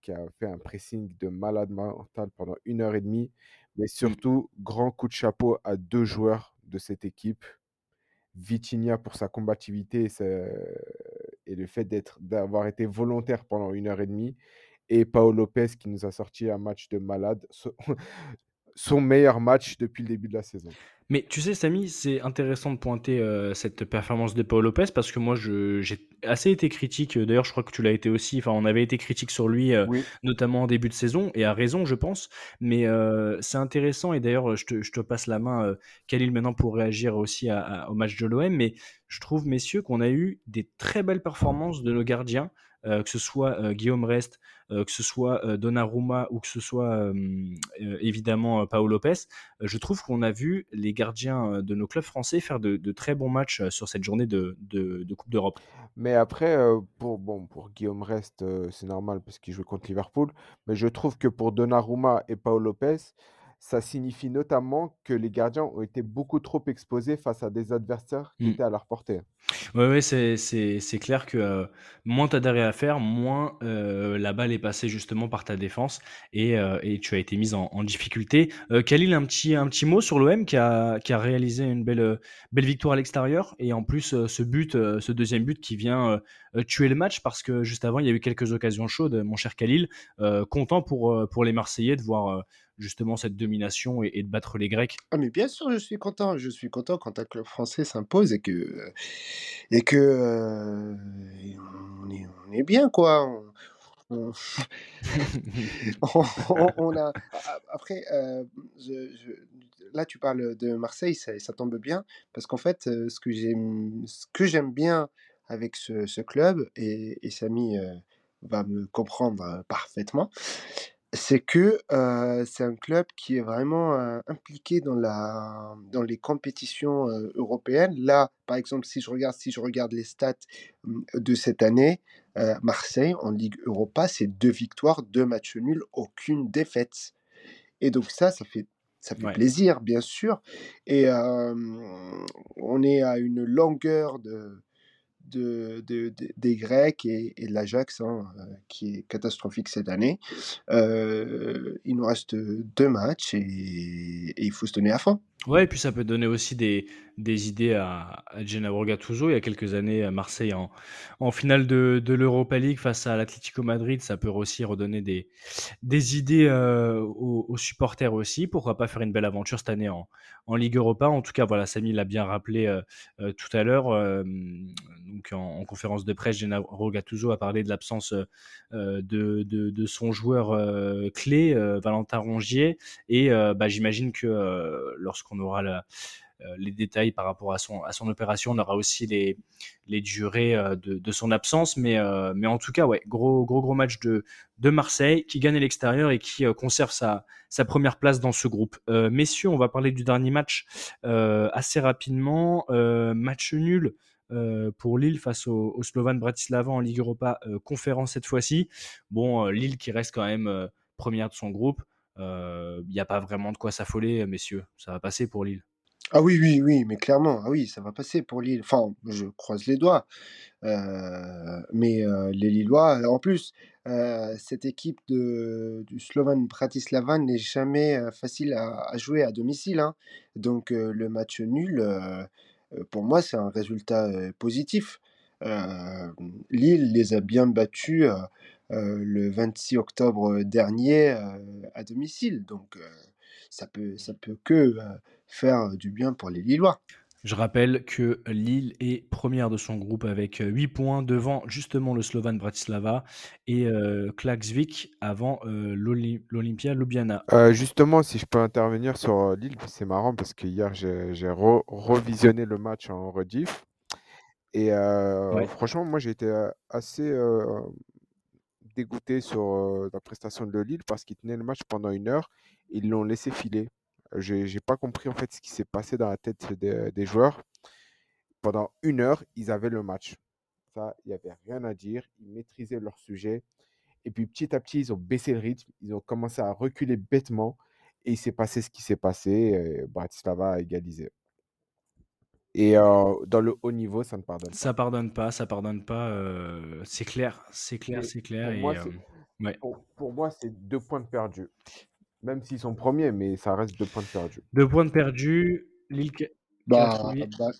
qui a fait un pressing de malade mental pendant une heure et demie. Mais mmh. surtout, grand coup de chapeau à deux joueurs de cette équipe. Vitinha pour sa combativité et, et le fait d'avoir été volontaire pendant une heure et demie. Et Paolo Lopez qui nous a sorti un match de malade son meilleur match depuis le début de la saison. Mais tu sais, Samy, c'est intéressant de pointer cette performance de Paul Lopez parce que moi, j'ai assez été critique. D'ailleurs, je crois que tu l'as été aussi. Enfin, on avait été critique sur lui, notamment en début de saison, et à raison, je pense. Mais c'est intéressant, et d'ailleurs, je te, je te, passe la main, Khalil, maintenant pour réagir aussi au match de l'OM. Mais je trouve, messieurs, qu'on a eu des très belles performances de nos gardiens. Euh, que ce soit euh, Guillaume Rest, euh, que ce soit Donnarumma ou que ce soit évidemment Paolo Lopez, je trouve qu'on a vu les gardiens de nos clubs français faire de, très bons matchs sur cette journée de, Coupe d'Europe. Mais après, pour, bon, pour Guillaume Rest, c'est normal parce qu'il joue contre Liverpool. Mais je trouve que pour Donnarumma et Paolo Lopez, ça signifie notamment que les gardiens ont été beaucoup trop exposés face à des adversaires qui Mmh. étaient à leur portée. Ouais, ouais, c'est c'est c'est clair que, heu, moins tu as d'arrêts à faire, moins, la balle est passée justement par ta défense et et tu as été mise en en difficulté. Khalil, un petit un petit mot sur l'OM qui a qui a réalisé une belle, belle victoire à l'extérieur et en plus, ce but, ce 2e but qui vient, tuer le match parce que juste avant, il y a eu quelques occasions chaudes, mon cher Khalil. Content pour, pour les Marseillais de voir, justement cette domination et et de battre les Grecs? Ah mais bien sûr, je suis content. Je suis content quand un club français s'impose et que et que, et on est on est bien quoi. On on a après, je je là tu parles de Marseille, ça ça tombe bien parce qu'en fait, heu, ce que j'aime ce que j'aime bien avec ce ce club et et Samy, va me comprendre, parfaitement, c'est que, c'est un club qui est vraiment, impliqué dans la dans les compétitions, européennes. Là, par exemple, si je regarde si je regarde les stats, mmh, de cette année, Marseille en Ligue Europa, c'est 2 victoires, 2 matchs nuls, aucune défaite et donc ça, ça fait ça fait Ouais. plaisir bien sûr et on est à une longueur de de de des Grecs et de l'Ajax, hein, heu, qui est catastrophique cette année. Heu, il nous reste, 2 matchs et il faut se donner à fond. Ouais et puis ça peut donner aussi des des idées à à Gennaro. Il y a quelques années, à Marseille en en finale de l'Europa League face à l'Atlético Madrid, ça peut aussi redonner des des idées, heu, aux supporters aussi. Pourquoi pas faire une belle aventure cette année en en Ligue Europa? En tout cas, voilà, Samy l'a bien rappelé, tout à l'heure, donc en en conférence de presse, Gennaro Gattuso a parlé de l'absence, heu heu, de son joueur, heu, clé, Valentin Rongier et bah, j'imagine que, lorsqu'on aura les détails par rapport à son opération, on aura aussi les durées, de son absence mais en tout cas, gros gros gros match de Marseille qui gagne à l'extérieur et qui, conserve sa 1re place dans ce groupe. Messieurs, on va parler du dernier match, assez rapidement. Match nul, heu, pour Lille face au au Slovan Bratislava en Ligue Europa, heu, conférence cette fois-ci. Bon, heu, Lille qui reste quand même, heu, 1re de son groupe. Il y a pas vraiment de quoi s'affoler, messieurs. Ça va passer pour Lille. Ah oui, oui, oui, mais clairement, ah oui, ça va passer pour Lille. Enfin, je croise les doigts, mais les Lillois en plus, cette équipe du Slovan Bratislava n'est jamais, facile à jouer à domicile, hein. Donc le match nul, pour moi, c'est un résultat, positif. Lille les a bien battus, le 26 octobre dernier, à domicile. Donc ça peut ça peut que, faire du bien pour les Lillois. Je rappelle que Lille est 1re de son groupe avec, heu, 8 points devant justement le Slovan Bratislava et Klaksvik avant, l'Olim l'Olympia Ljubljana. Heu, justement, si je peux intervenir sur, Lille, c'est marrant parce qu'hier j'ai j'ai re revisionné le match en rediff et Ouais. franchement, moi j'ai été, assez, dégoûté sur, la prestation de Lille parce qu'ils tenaient le match pendant 1 heure, ils l'ont laissé filer. J'ai j'ai pas compris en fait ce qui s'est passé dans la tête des des joueurs. Pendant 1 heure, ils avaient le match. Ça, il y avait rien à dire, ils maîtrisaient leur sujet et puis petit à petit, ils ont baissé le rythme, ils ont commencé à reculer bêtement et il s'est passé ce qui s'est passé et Bratislava a égalisé. Et heu, dans le haut niveau, ça ne pardonne pas. Ça pardonne pas, ça pardonne pas, heu, c'est clair, c'est clair, Et c'est clair pour et moi, c'est hem, ouais. pour pour moi, c'est 2 points de perdus. Même s'ils sont 1ers, mais ça reste 2 points de perdus. 2 points de perdus, Lille Bah 1er. bah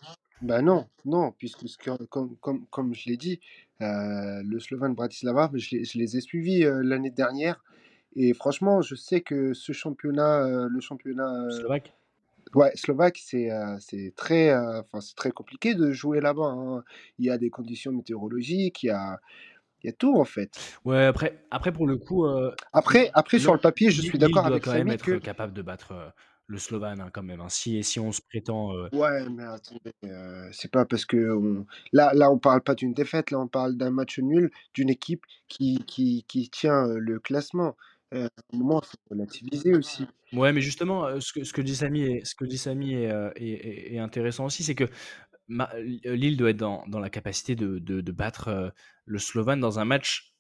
bah non, non, puisque ce que comme comme comme je l'ai dit, heu, le Slovan Bratislava, je les je les ai suivis, heu, l'année dernière et franchement, je sais que ce championnat, heu, le championnat, Slovaque? ouais, slovaque, c'est, c'est très, c'est très compliqué de jouer là-bas, hein. Il y a des conditions météorologiques, il y a il y a tout en fait. Ouais, après après pour le coup, heu, Après après sur le papier, je suis d'accord avec quand même Samy être que capable de battre, heu, le Slovan, hein, quand même, hein. Si si on se prétend, heu Ouais, mais attendez, c'est pas parce qu'on là là, on parle pas d'une défaite, là, on parle d'un match nul, d'une équipe qui qui qui tient, le classement. Heu, à un moment, il faut relativiser aussi. Ouais, mais justement, ce que ce que dit Samy est ce que dit Samy est, est intéressant aussi, c'est que Lille doit être dans la capacité de battre, heu, le Slovan dans un match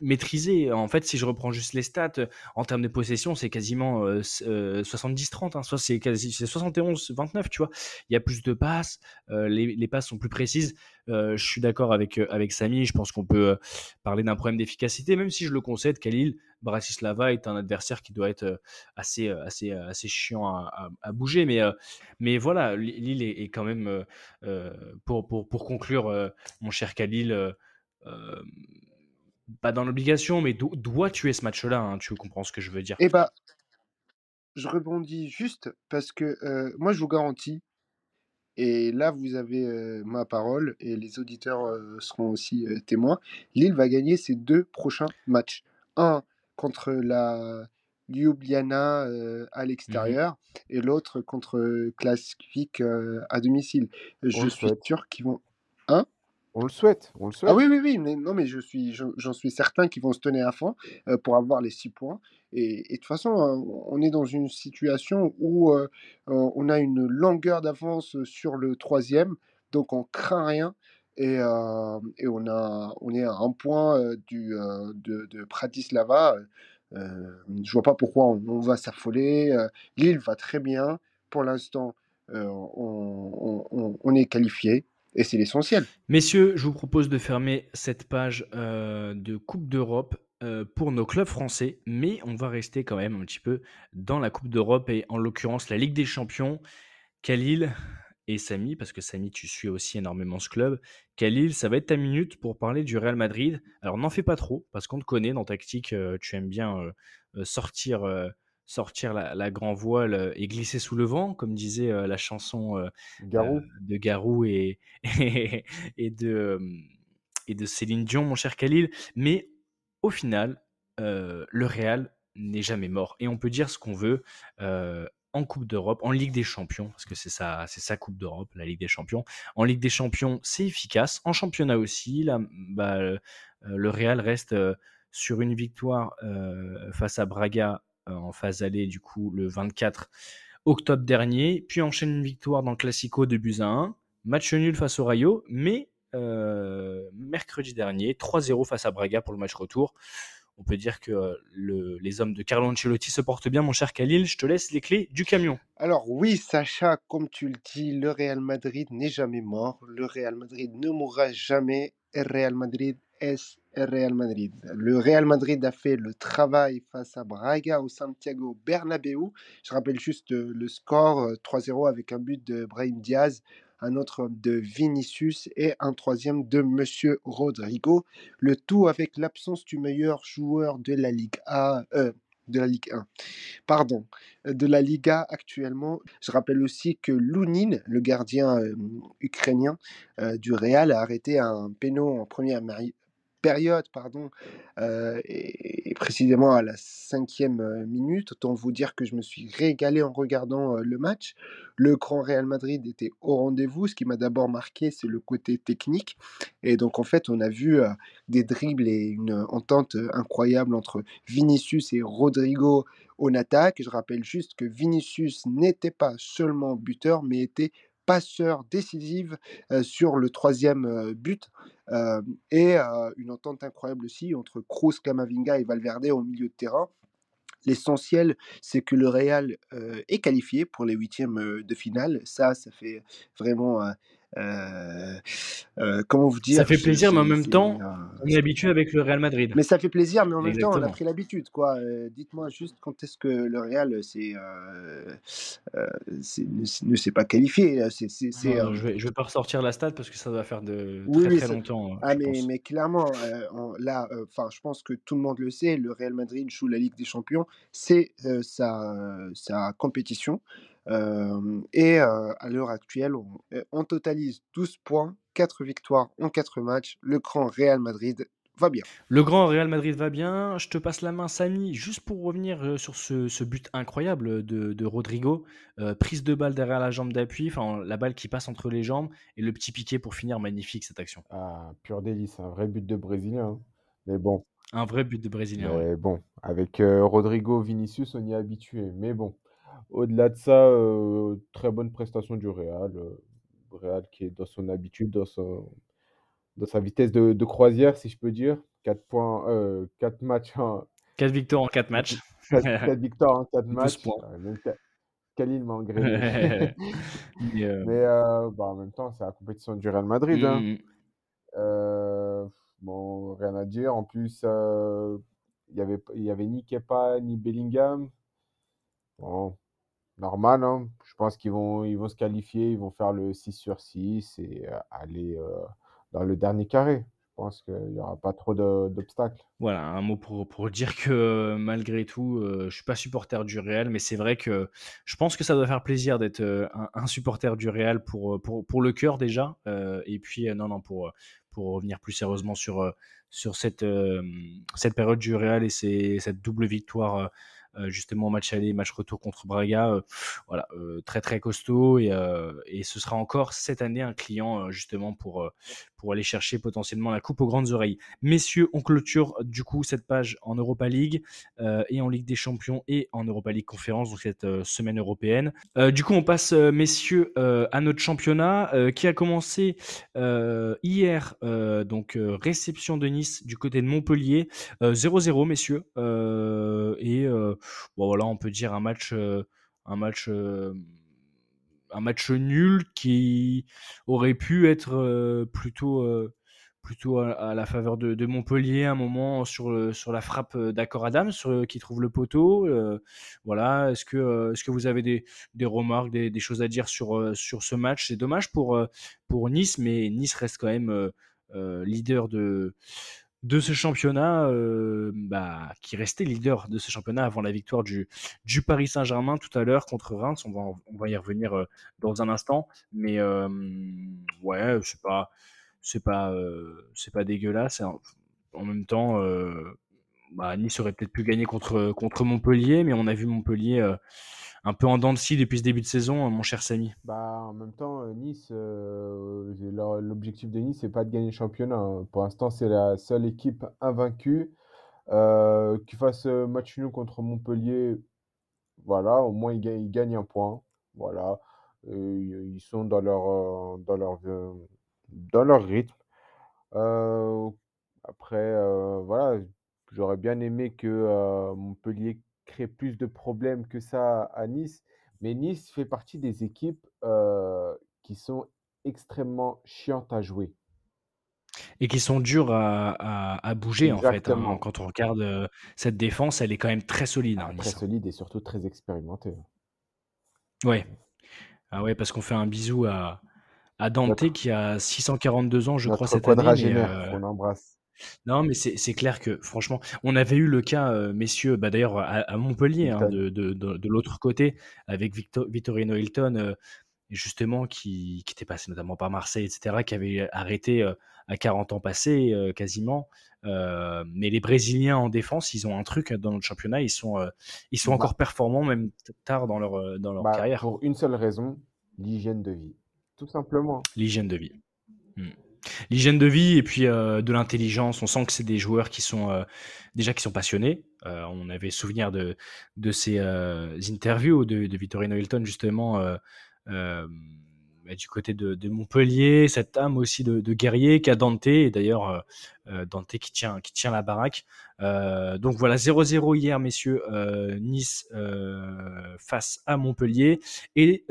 maîtrisé. En fait, si je reprends juste les stats, en termes de possession, c'est quasiment 70-30. Hein. Soit c'est quasi 71-29, tu vois. Il y a plus de passes, les, passes sont plus précises. je suis d'accord avec, avec Samy. Je pense qu'on peut parler d'un problème d'efficacité, même si je le concède. Khalil Bratislava est un adversaire qui doit être assez, assez, assez chiant à, bouger. Mais, mais voilà, Lille est, quand même, pour, pour, pour, conclure, mon cher Khalil, pas dans l'obligation, mais doit tuer ce match-là. Hein, tu comprends ce que je veux dire Eh bah, je rebondis juste parce que moi, je vous garantis, et là, vous avez ma parole, et les auditeurs seront aussi témoins, Lille va gagner ses deux prochains matchs. Un contre la Ljubljana à mmh l'extérieur, et l'autre contre Classique à domicile. Je suis sûr qu'ils vont... Hein? On le souhaite, on souhaite. Ah oui, oui, oui, mais non, mais je suis, j'en suis certain qu'ils vont se tenir à fond euh, pour avoir les six points. Et, de toute façon, hein, on est dans une situation où euh, on a une longueur d'avance sur le troisième, donc on craint rien. Et, euh, et on, a, on est à un point du, de, de je vois pas pourquoi on, va s'affoler. Lille va très bien. Pour l'instant, on, est qualifié. Et c'est l'essentiel. Messieurs, je vous propose de fermer cette page euh, de Coupe d'Europe euh, pour nos clubs français, mais on va rester quand même un petit peu dans la Coupe d'Europe et en l'occurrence la Ligue des Champions. Khalil et Samy, parce que Samy, tu suis aussi énormément ce club. Khalil, ça va être ta minute pour parler du Real Madrid. Alors n'en fais pas trop, parce qu'on te connaît dans Tactique, euh, tu aimes bien sortir sortir la, grand voile euh, et glisser sous le vent, comme disait euh, la chanson euh, Garou. de Garou et, et, de, et de Céline Dion, mon cher Khalil. Mais au final, le Real n'est jamais mort. Et on peut dire ce qu'on veut en Coupe d'Europe, en Ligue des Champions, parce que c'est ça, c'est sa Coupe d'Europe, la Ligue des Champions. En Ligue des Champions, c'est efficace. En championnat aussi, là, bah, le Real reste sur une victoire face à Braga en phase aller du coup le 24 octobre dernier, puis enchaîne une victoire dans le Classico de buts à 1, match nul face au Rayo, mais euh, mercredi dernier, 3-0 face à Braga pour le match retour. On peut dire que euh, le, les hommes de Carlo Ancelotti se portent bien, mon cher Khalil. Je te laisse les clés du camion. Alors oui, Sacha, comme tu le dis, le Real Madrid n'est jamais mort. Le Real Madrid ne mourra jamais. Et Real Madrid Le Real Madrid a fait le travail face à Braga au Santiago Bernabéu. Je rappelle juste euh, le score 3-0 euh, avec un but de Brahim Diaz, un autre de Vinicius et un troisième de Monsieur Rodrigo. Le tout avec l'absence du meilleur joueur de la Ligue A. Euh, de la Ligue 1. Pardon, de la Liga actuellement. Je rappelle aussi que Lounin, le gardien ukrainien du Real, a arrêté un péno en première, période, pardon, euh, et, précisément à la cinquième euh, minute. Autant vous dire que je me suis régalé en regardant euh, le match. Le grand Real Madrid était au rendez-vous. Ce qui m'a d'abord marqué, c'est le côté technique. Et donc, en fait, on a vu des dribbles et une entente incroyable entre Vinicius et Rodrigo en attaque. Je rappelle juste que Vinicius n'était pas seulement buteur, mais était passeur décisive sur le troisième but. et une entente incroyable aussi entre Cruz, Camavinga et Valverde au milieu de terrain. L'essentiel, c'est que le Real est qualifié pour les huitièmes de finale. Ça, ça fait vraiment comment vous dire Ça fait plaisir, mais en même temps, on est habitué avec le Real Madrid. Mais ça fait plaisir, mais en même temps, on a pris l'habitude. quoi. Euh, dites-moi juste quand est-ce que le Real c'est, ne, s'est pas qualifié. C'est, je, vais, vais pas ressortir la stat parce que ça va faire de très, très longtemps. Ah, mais, mais, clairement, là, enfin, je pense que tout le monde le sait, le Real Madrid joue la Ligue des Champions. C'est sa, sa compétition et à l'heure actuelle, on, totalise 12 points, 4 victoires en 4 matchs. Le grand Real Madrid va bien. Le grand Real Madrid va bien. Je te passe la main, Samy, juste pour revenir sur ce, but incroyable de, Rodrigo. prise de balle derrière la jambe d'appui, enfin la balle qui passe entre les jambes et le petit piqué pour finir. Magnifique cette action. Ah, pur délice, un vrai but de Brésilien. Hein. Mais bon. Un vrai but de Brésilien. Mais bon, avec Rodrigo, Vinicius, on y est habitué. Mais bon. Au-delà de ça, très bonne prestation du Real. Euh, Real qui est dans son habitude, dans, son, dans sa vitesse de, croisière, si je peux dire. 4 points, euh, 4 matchs en 4 victoires en 4 matchs. 4, 4 victoires en 4 12 matchs. points. Euh, même Ka- Khalil m'a engrainé. Mais, euh, Mais bah, en même temps, c'est la compétition du Real Madrid. hein. mm, Euh, bon, rien à dire. En plus, il y avait, il y avait ni Kepa ni Bellingham. Bon, normal, hein. Je pense qu'ils vont, ils vont se qualifier, ils vont faire le 6 sur 6 et euh, aller euh, dans le dernier carré. Je pense qu'il n'y aura pas trop d'obstacles. Voilà, un mot pour, dire que malgré tout, euh, je suis pas supporter du Real, mais c'est vrai que je pense que ça doit faire plaisir d'être un, supporter du Real pour, pour, le cœur déjà. et puis, non, non, pour, pour revenir plus sérieusement sur, sur cette, cette période du Real et cette double victoire, justement, match aller, match retour contre Braga. euh, voilà, euh, très très costaud. Et, euh, et ce sera encore cette année un client, euh, justement, pour, euh, pour aller chercher potentiellement la coupe aux grandes oreilles. Messieurs, on clôture du coup cette page en Europa League euh, et en Ligue des Champions et en Europa League Conférence, donc cette euh, semaine européenne. Euh, du coup, on passe, messieurs, à notre championnat qui a commencé hier, donc réception de Nice du côté de Montpellier, Euh, 0-0, messieurs. Et voilà, on peut dire un match, un match, un match nul qui aurait pu être plutôt, plutôt à, la faveur de, de Montpellier un moment sur, sur la frappe d'Accor Adam sur, qui trouve le poteau. voilà, est-ce que, est-ce que vous avez des, remarques, des, choses à dire sur, ce match? C'est dommage pour, pour Nice, mais Nice reste quand même leader de, de ce championnat, bah, qui restait leader de ce championnat avant la victoire du, du Paris Saint-Germain tout à l'heure contre Reims. On va, on va y revenir dans un instant. Mais ouais, c'est pas, pas, c'est pas dégueulasse. En, même temps, bah, Nice aurait peut-être pu gagner contre, contre Montpellier, mais on a vu Montpellier un peu en dents de scie depuis ce début de saison, mon cher Samy. Bah, en même temps, euh, Nice, euh, l'objectif de Nice, c'est pas de gagner le championnat. hein. Pour l'instant, c'est la seule équipe invaincue. Euh, qu'ils fassent euh, match nul contre Montpellier, voilà, au moins ils, ga- ils gagnent un point. Voilà, Euh, ils sont dans leur, euh, dans leur, euh, rythme. Euh, après, euh, voilà, j'aurais bien aimé que euh, Montpellier crée plus de problèmes que ça à Nice, mais Nice fait partie des équipes euh, qui sont extrêmement chiantes à jouer. Et qui sont durs à, à- à bouger, en fait. hein. Quand on regarde euh, cette défense, elle est quand même très solide, Ah, hein, très Nice. hein. solide et surtout très expérimenté. Ouais. Ah ouais, parce qu'on fait un bisou à, à Dante Notre, qui a 642 ans, je crois, cette année. Mais euh, qu'on embrasse. Non, mais c'est c'est clair que, franchement, on avait eu le cas, euh, messieurs, bah, d'ailleurs à, à Montpellier, hein, Hilton. de, de, de, de l'autre côté, avec Victor, Vittorino Hilton, euh, justement, qui, qui était passé notamment par Marseille, etc., qui avait arrêté euh, à 40 ans passés, quasiment. Mais les Brésiliens en défense, ils ont un truc dans notre championnat, ils sont, ils sont Bah, encore performants, même t- tard dans leur, dans leur bah, carrière. pour une seule raison, l'hygiène de vie. Tout simplement. L'hygiène de vie. Hmm. L'hygiène de vie et puis euh, de l'intelligence. On sent que c'est des joueurs qui sont euh, déjà qui sont passionnés. Euh, on avait souvenir de, de ces interviews de, de Vittorino Hilton justement bah, du côté de, Montpellier, cette âme aussi de, guerrier qu'a Dante et d'ailleurs euh, euh, Dante qui tient qui tient la baraque. Euh, donc voilà 0-0 hier messieurs Nice face à Montpellier. Et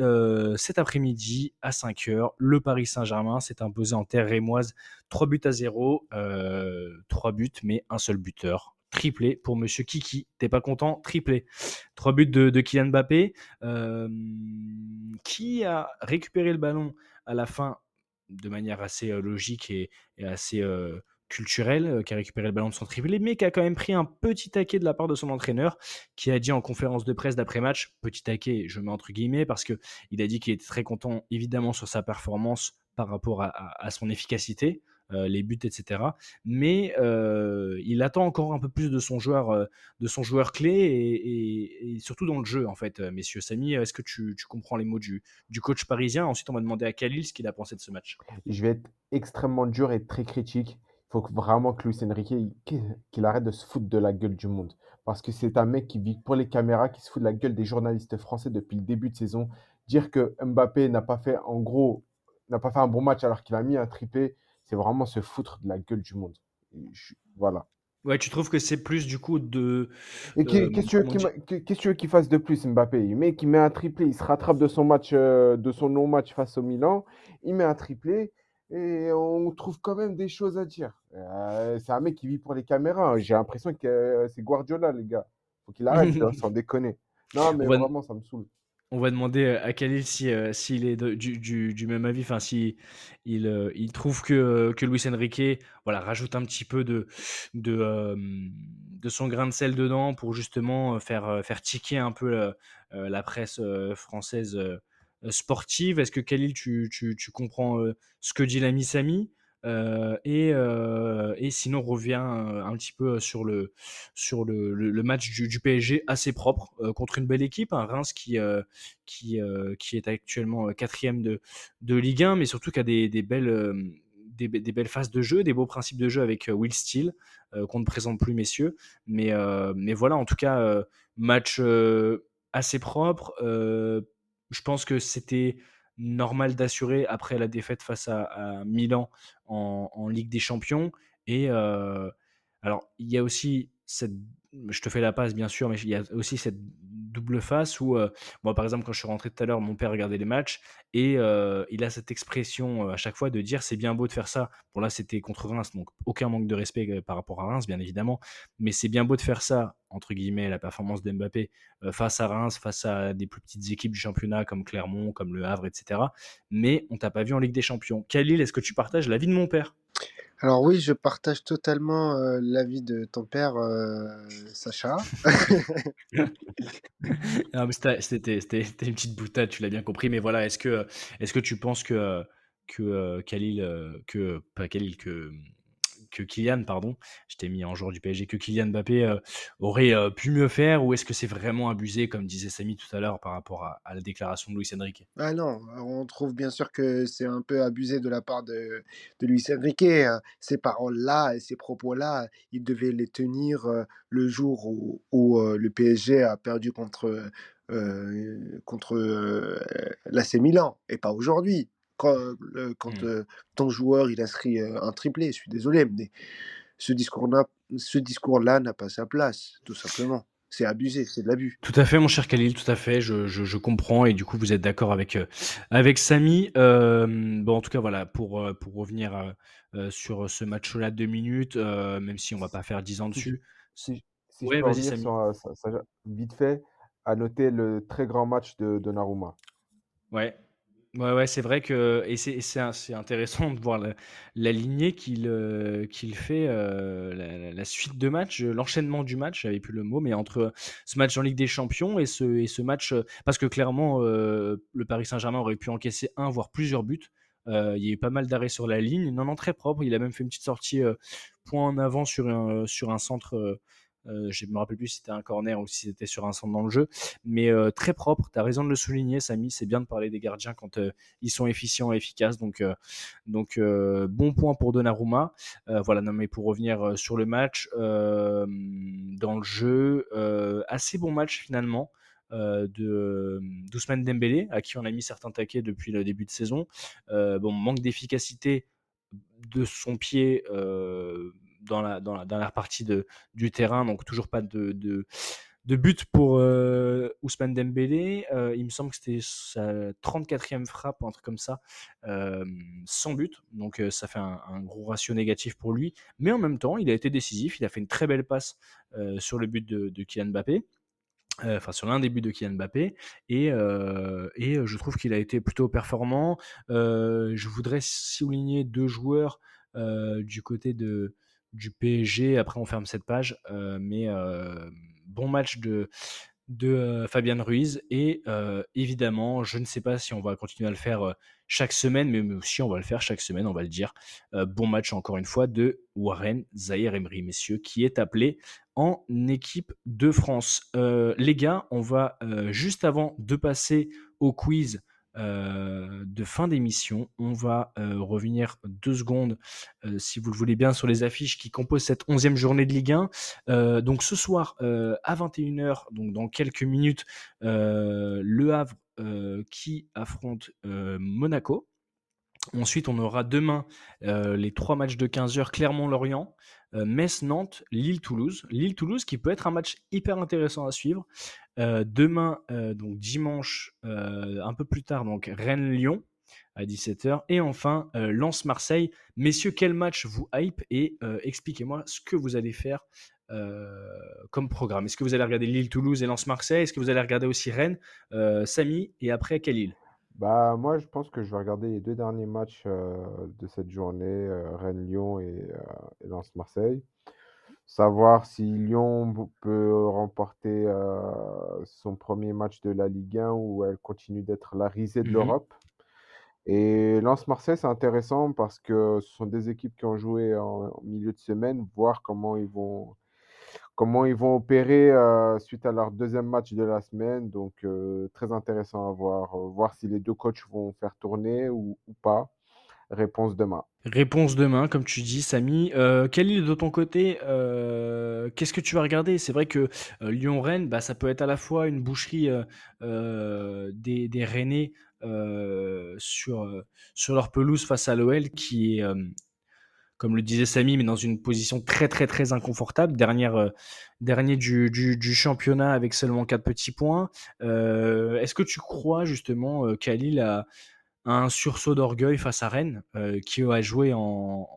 cet après-midi à 5h le Paris Saint-Germain s'est imposé en terre rémoise 3 buts à 0 euh, 3 buts mais un seul buteur triplé pour Monsieur Kiki. T'es pas content? Triplé. Trois buts de, Kylian Mbappé, euh, qui a récupéré le ballon à la fin de manière assez euh, logique et, assez euh, culturelle, qui a récupéré le ballon de son triplé, mais qui a quand même pris un petit taquet de la part de son entraîneur, qui a dit en conférence de presse d'après-match, petit taquet, je mets entre guillemets, parce que il a dit qu'il était très content évidemment sur sa performance par rapport à, son efficacité, les buts, etc. Mais euh, il attend encore un peu plus de son joueur, euh, de son joueur clé et, surtout dans le jeu, en fait, euh, messieurs. Samy, est-ce que tu, comprends les mots du, du coach parisien? Ensuite, on va demander à Khalil ce qu'il a pensé de ce match. Je vais être extrêmement dur et très critique. Il faut vraiment que Luis Enrique, il- qu'il qu'il arrête de se foutre de la gueule du monde. Parce que c'est un mec qui vit pour les caméras, qui se fout de la gueule des journalistes français depuis le début de saison. Dire que Mbappé n'a pas fait, en gros, n'a pas fait un bon match alors qu'il a mis un triplé, c'est vraiment se foutre de la gueule du monde. Je Voilà. Ouais, tu trouves que c'est plus du coup de. Et euh, qu'est-ce que tu veux qu'il veux fasse de plus, Mbappé? Il met, il met un triplé, il se rattrape de son match, euh, de son non-match face au Milan, il met un triplé et on trouve quand même des choses à dire. Euh, c'est un mec qui vit pour les caméras. hein. J'ai l'impression que euh, c'est Guardiola, les gars. Faut qu'il arrête, sans déconner. Non, mais vraiment, ça me saoule. On va demander euh, à Khalil si, euh, s'il est du, même avis, enfin si il, euh, trouve que, que Luis Enrique voilà, rajoute un petit peu de, son grain de sel dedans pour justement faire, tiquer un peu la presse française sportive. Est-ce que Khalil, tu, tu- comprends ce que dit l'ami Samy? Euh, et, euh, et sinon, on revient euh, un petit peu sur le, sur le, match du, PSG assez propre contre une belle équipe, un Reims qui, qui, qui est actuellement quatrième de, de Ligue 1, mais surtout qui a des, des belles, des, be- des belles phases de jeu, des beaux principes de jeu avec Will Steele, qu'on ne présente plus, messieurs. Mais, mais voilà, en tout cas, match assez propre. Je pense que c'était normal d'assurer après la défaite face à, Milan en, en Ligue des Champions. Et euh, alors, il y a aussi cette. Je te fais la passe, bien sûr, mais il y a aussi cette double face où, euh, moi, par exemple, quand je suis rentré tout à l'heure, mon père regardait les matchs et euh, il a cette expression euh, à chaque fois de dire c'est bien beau de faire ça. Bon, là, c'était contre Reims, donc aucun manque de respect par rapport à Reims, bien évidemment, mais c'est bien beau de faire ça, entre guillemets, la performance d'Mbappé euh, face à Reims, face à des plus petites équipes du championnat comme Clermont, comme Le Havre, etc. Mais on t'a pas vu en Ligue des Champions. Khalil, est-ce que tu partages l'avis de mon père? Alors oui, je partage totalement l'avis de ton père, Sacha. Non, mais c'était c'était- c'était- une petite boutade, tu l'as bien compris. Mais voilà, est-ce que, est-ce que tu penses que, que euh, Khalil, que, pas Khalil, que, que Kylian, pardon, je t'ai mis en joueur du PSG, que Kylian Mbappé euh, aurait euh, pu mieux faire ou est-ce que c'est vraiment abusé, comme disait Samy tout à l'heure, par rapport à, la déclaration de Luis Enrique? Ah non, on trouve bien sûr que c'est un peu abusé de la part de, de Luis Enrique. euh, Ces paroles-là et ces propos-là, il devait les tenir le jour où, le PSG a perdu contre, contre l'AC Milan et pas aujourd'hui. Quand, euh, quand Hmm. euh, ton joueur il inscrit euh, un triplé, je suis désolé, mais ce discours-là n'a pas sa place, tout simplement. C'est abusé, c'est de l'abus. Tout à fait, mon cher Khalil, tout à fait, je, je- je comprends et du coup vous êtes d'accord avec, euh, avec Samy. Euh, bon, en tout cas, voilà, pour, pour revenir euh, sur ce match-là de deux minutes, même si on va pas faire 10 ans dessus. si, si je Ouais, peux Samy. sur, ça- ça- vite fait, à noter le très grand match de Donnarumma. Ouais. Ouais, ouais, c'est vrai que et c'est intéressant de voir la, lignée qu'il euh, fait, euh, la, suite de match, euh, l'enchaînement du match, j'avais plus le mot, mais entre ce match en Ligue des Champions et ce, et ce match, euh, parce que clairement, le Paris Saint-Germain aurait pu encaisser un, voire plusieurs buts. Il y a eu pas mal d'arrêts sur la ligne, non, non, très propre. Il a même fait une petite sortie point en avant sur un, sur un centre. Euh, je me rappelle plus si c'était un corner ou si c'était sur un centre dans le jeu mais euh, très propre. Tu as raison de le souligner, Samy. C'est bien de parler des gardiens quand euh, ils sont efficients et efficaces. Donc, donc bon point pour Donnarumma. Voilà, non, mais pour revenir sur le match, dans le jeu, assez bon match finalement. de d'Ousmane Dembélé, à qui on a mis certains taquets depuis le début de saison. Bon, manque d'efficacité de son pied dans, la, dans, la dernière partie de, du terrain, donc toujours pas de, de, but pour euh, Ousmane Dembélé. Euh, il me semble que c'était sa 34e frappe, un truc comme ça, euh, sans but. Donc ça fait un, gros ratio négatif pour lui. Mais en même temps, il a été décisif. Il a fait une très belle passe sur le but de, Kylian Mbappé. Enfin, sur l'un des buts de Kylian Mbappé, et, et je trouve qu'il a été plutôt performant. Je voudrais souligner deux joueurs du côté de, du PSG. Après, on ferme cette page, euh, mais euh, bon match de, de euh, Fabian Ruiz. Et évidemment, je ne sais pas si on va continuer à le faire chaque semaine, mais aussi on va le faire chaque semaine, on va le dire. Bon match encore une fois de Warren Zahir Emery, messieurs, qui est appelé en équipe de France. Les gars, on va juste avant de passer au quiz euh, de fin d'émission, on va euh, revenir deux secondes, euh, si vous le voulez bien, sur les affiches qui composent cette onzième journée de Ligue 1. Euh, donc ce soir à 21h, donc dans quelques minutes, Le Havre qui affronte Monaco. Ensuite, on aura demain les trois matchs de 15h Clermont-Lorient, euh, Metz-Nantes, Lille-Toulouse. Lille-Toulouse qui peut être un match hyper intéressant à suivre. Euh, demain, donc dimanche, un peu plus tard, donc Rennes-Lyon à 17h. Et enfin, Lens-Marseille. Messieurs, quel match vous hype Et expliquez-moi ce que vous allez faire comme programme. Est-ce que vous allez regarder Lille-Toulouse et Lens-Marseille? Est-ce que vous allez regarder aussi Rennes, Samy et après île? Bah, moi, je pense que je vais regarder les deux derniers matchs de cette journée, Rennes-Lyon et, et Lens-Marseille. Savoir si Lyon peut remporter son premier match de la Ligue 1 ou elle continue d'être la risée de Mmh l'Europe. Et Lens-Marseille, c'est intéressant parce que ce sont des équipes qui ont joué en, en milieu de semaine, voir comment ils vont, comment ils vont opérer suite à leur deuxième match de la semaine. Donc, très intéressant à voir. voir si les deux coachs vont faire tourner ou, ou pas. Réponse demain. Réponse demain, comme tu dis, Samy. Euh, Khalil, de ton côté, euh, qu'est-ce que tu vas regarder? C'est vrai que euh, Lyon-Rennes, bah, ça peut être à la fois une boucherie euh, des, des Rennais sur, sur leur pelouse face à l'OL, qui est, comme le disait Samy, mais dans une position très très très inconfortable, dernière, dernier du, du, du championnat avec seulement 4 petits points. Est-ce que tu crois justement, Khalil, à un sursaut d'orgueil face à Rennes, euh, qui a joué en,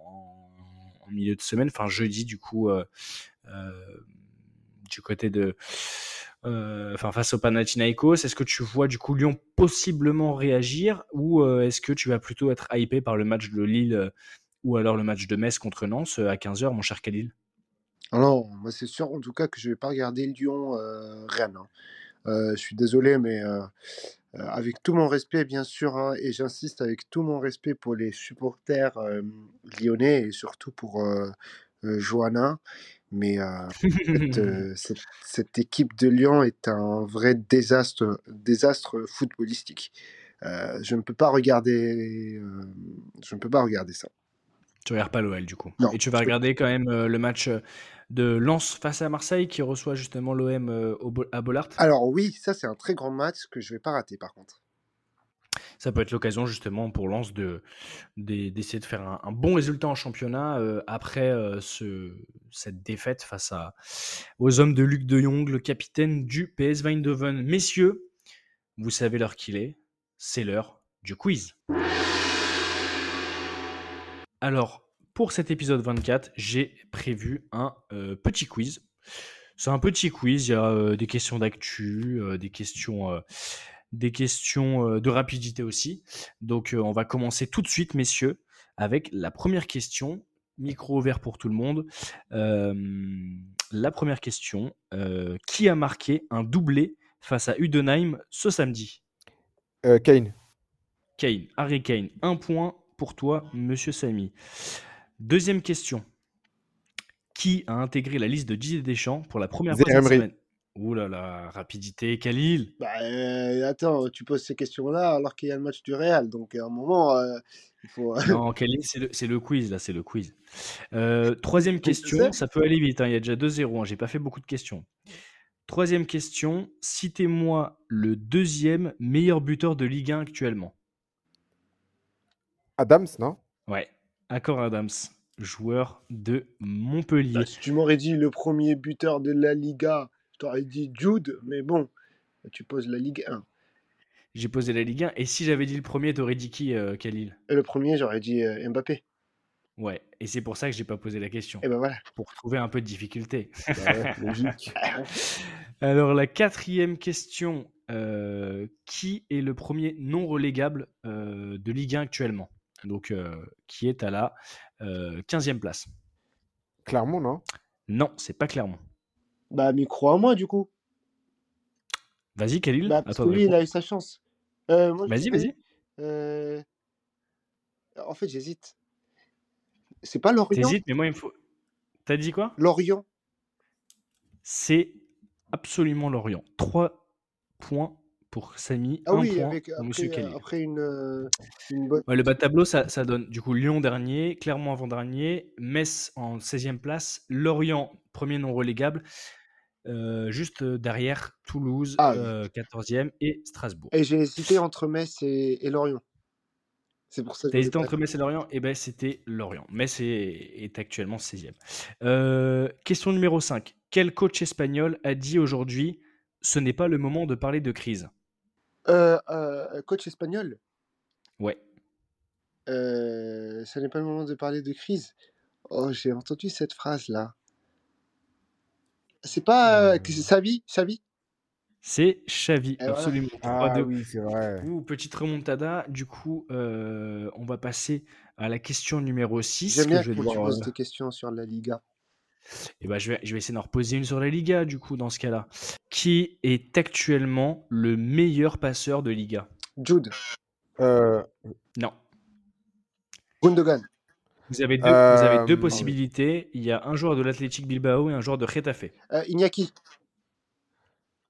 milieu de semaine, enfin jeudi du coup, euh, euh, du côté de, enfin face au Panathinaikos. Est-ce que tu vois du coup Lyon possiblement réagir ou est-ce que tu vas plutôt être hypé par le match de Lille ou alors le match de Metz contre Nantes à 15h, mon cher Khalil? Non, moi c'est sûr en tout cas que je vais pas regarder Lyon-Rennes. je suis désolé, mais avec tout mon respect, bien sûr, hein, et j'insiste avec tout mon respect pour les supporters lyonnais et surtout pour Johanna, mais cette, cette, cette équipe de Lyon est un vrai désastre, désastre footballistique. Euh, je ne peux pas regarder, euh, je ne peux pas regarder ça. Tu regardes pas l'OL du coup. Non. Et tu vas regarder quand même euh, le match de Lens face à Marseille qui reçoit justement l'OM euh, à Bollard. Alors oui, ça c'est un très grand match que je vais pas rater par contre. Ça peut être l'occasion justement pour Lens de, de- d'essayer de faire un, un bon résultat en championnat euh, après euh, ce, cette défaite face à, aux hommes de Luc de Jong, le capitaine du PS Eindhoven. Messieurs, vous savez l'heure qu'il est, c'est l'heure du quiz. Alors, pour cet épisode 24, j'ai prévu un euh, petit quiz. C'est un petit quiz, il y a euh, des questions d'actu, euh, des questions, des questions de rapidité aussi. Donc, on va commencer tout de suite, messieurs, avec la première question. Micro ouvert pour tout le monde. La première question qui a marqué un doublé face à Udenheim ce samedi? Kane. Kane, Harry Kane, un point pour toi, monsieur Samy. Deuxième question. Qui a intégré la liste de Didier Deschamps pour la première fois cette semaine? Ouh là là, rapidité, Khalil. Bah, euh, attends, tu poses ces questions-là alors qu'il y a le match du Real, donc à un moment, euh, il faut. Non, Khalil, c'est le, quiz, là, c'est le quiz. Euh, troisième question, ça peut aller vite, hein, il y a déjà 2-0, hein, j'ai pas fait beaucoup de questions. Troisième question, citez-moi le deuxième meilleur buteur de Ligue 1 actuellement. Adams, non? Ouais, Accor Adams, joueur de Montpellier. Bah, si tu m'aurais dit le premier buteur de la Liga, je t'aurais dit Jude, mais bon, tu poses la Ligue 1. J'ai posé la Ligue 1, et si j'avais dit le premier, t'aurais dit qui, euh, Khalil? Et le premier, j'aurais dit euh, Mbappé. Ouais, et c'est pour ça que j'ai pas posé la question, Et ben voilà. pour trouver un peu de difficulté. Bah ouais. Alors la quatrième question, euh, qui est le premier non relégable euh, de Ligue 1 actuellement? Donc euh, qui est à la euh, 15e place Clermont, non? Non, c'est pas Clermont. Bah, micro à moi, du coup. Vas-y Khalil, Bah, à parce que lui, il a eu sa chance. Euh, Vas-y, vas-y. euh, En fait, j'hésite. C'est pas Lorient? T'hésites, mais moi il me faut... T'as dit quoi? Lorient. C'est absolument Lorient. 3 points pour Samy, Ah 1 oui, point avec, pour Monsieur après, euh, Khalil. après une, euh, une bonne. Ouais, le bas de tableau, ça, ça donne du coup Lyon dernier, Clermont avant-dernier, Metz en 16e place, Lorient premier non relégable, euh, juste derrière Toulouse Ah, euh, 14e et Strasbourg. et j'ai hésité entre Metz et, et Lorient. C'est pour ça que T'as hésité entre Metz et Lorient? Eh ben, c'était Lorient. Metz est, est actuellement 16e. Euh, question numéro 5. Quel coach espagnol a dit aujourd'hui ce n'est pas le moment de parler de crise Euh, euh, coach espagnol, Ouais. euh, ça n'est pas le moment de parler de crise. Oh, j'ai entendu cette phrase-là. C'est pas euh, que c'est Xavi, Xavi? C'est Xavi, Et voilà. absolument. Ah 3-2. oui, c'est vrai. Ouh, petite remontada. Du coup, euh, on va passer à la question numéro 6. J'aime Que bien je vais quand tu poses des questions sur la Liga. Eh ben, je, vais, je vais essayer d'en reposer une sur la Liga, du coup, dans ce cas-là. Qui est actuellement le meilleur passeur de Liga? Jude, Euh, Non. Gundogan, Vous avez deux, vous avez deux Euh, possibilités. Il y a un joueur de l'Athletic Bilbao et un joueur de Getafe. euh, Iñaki.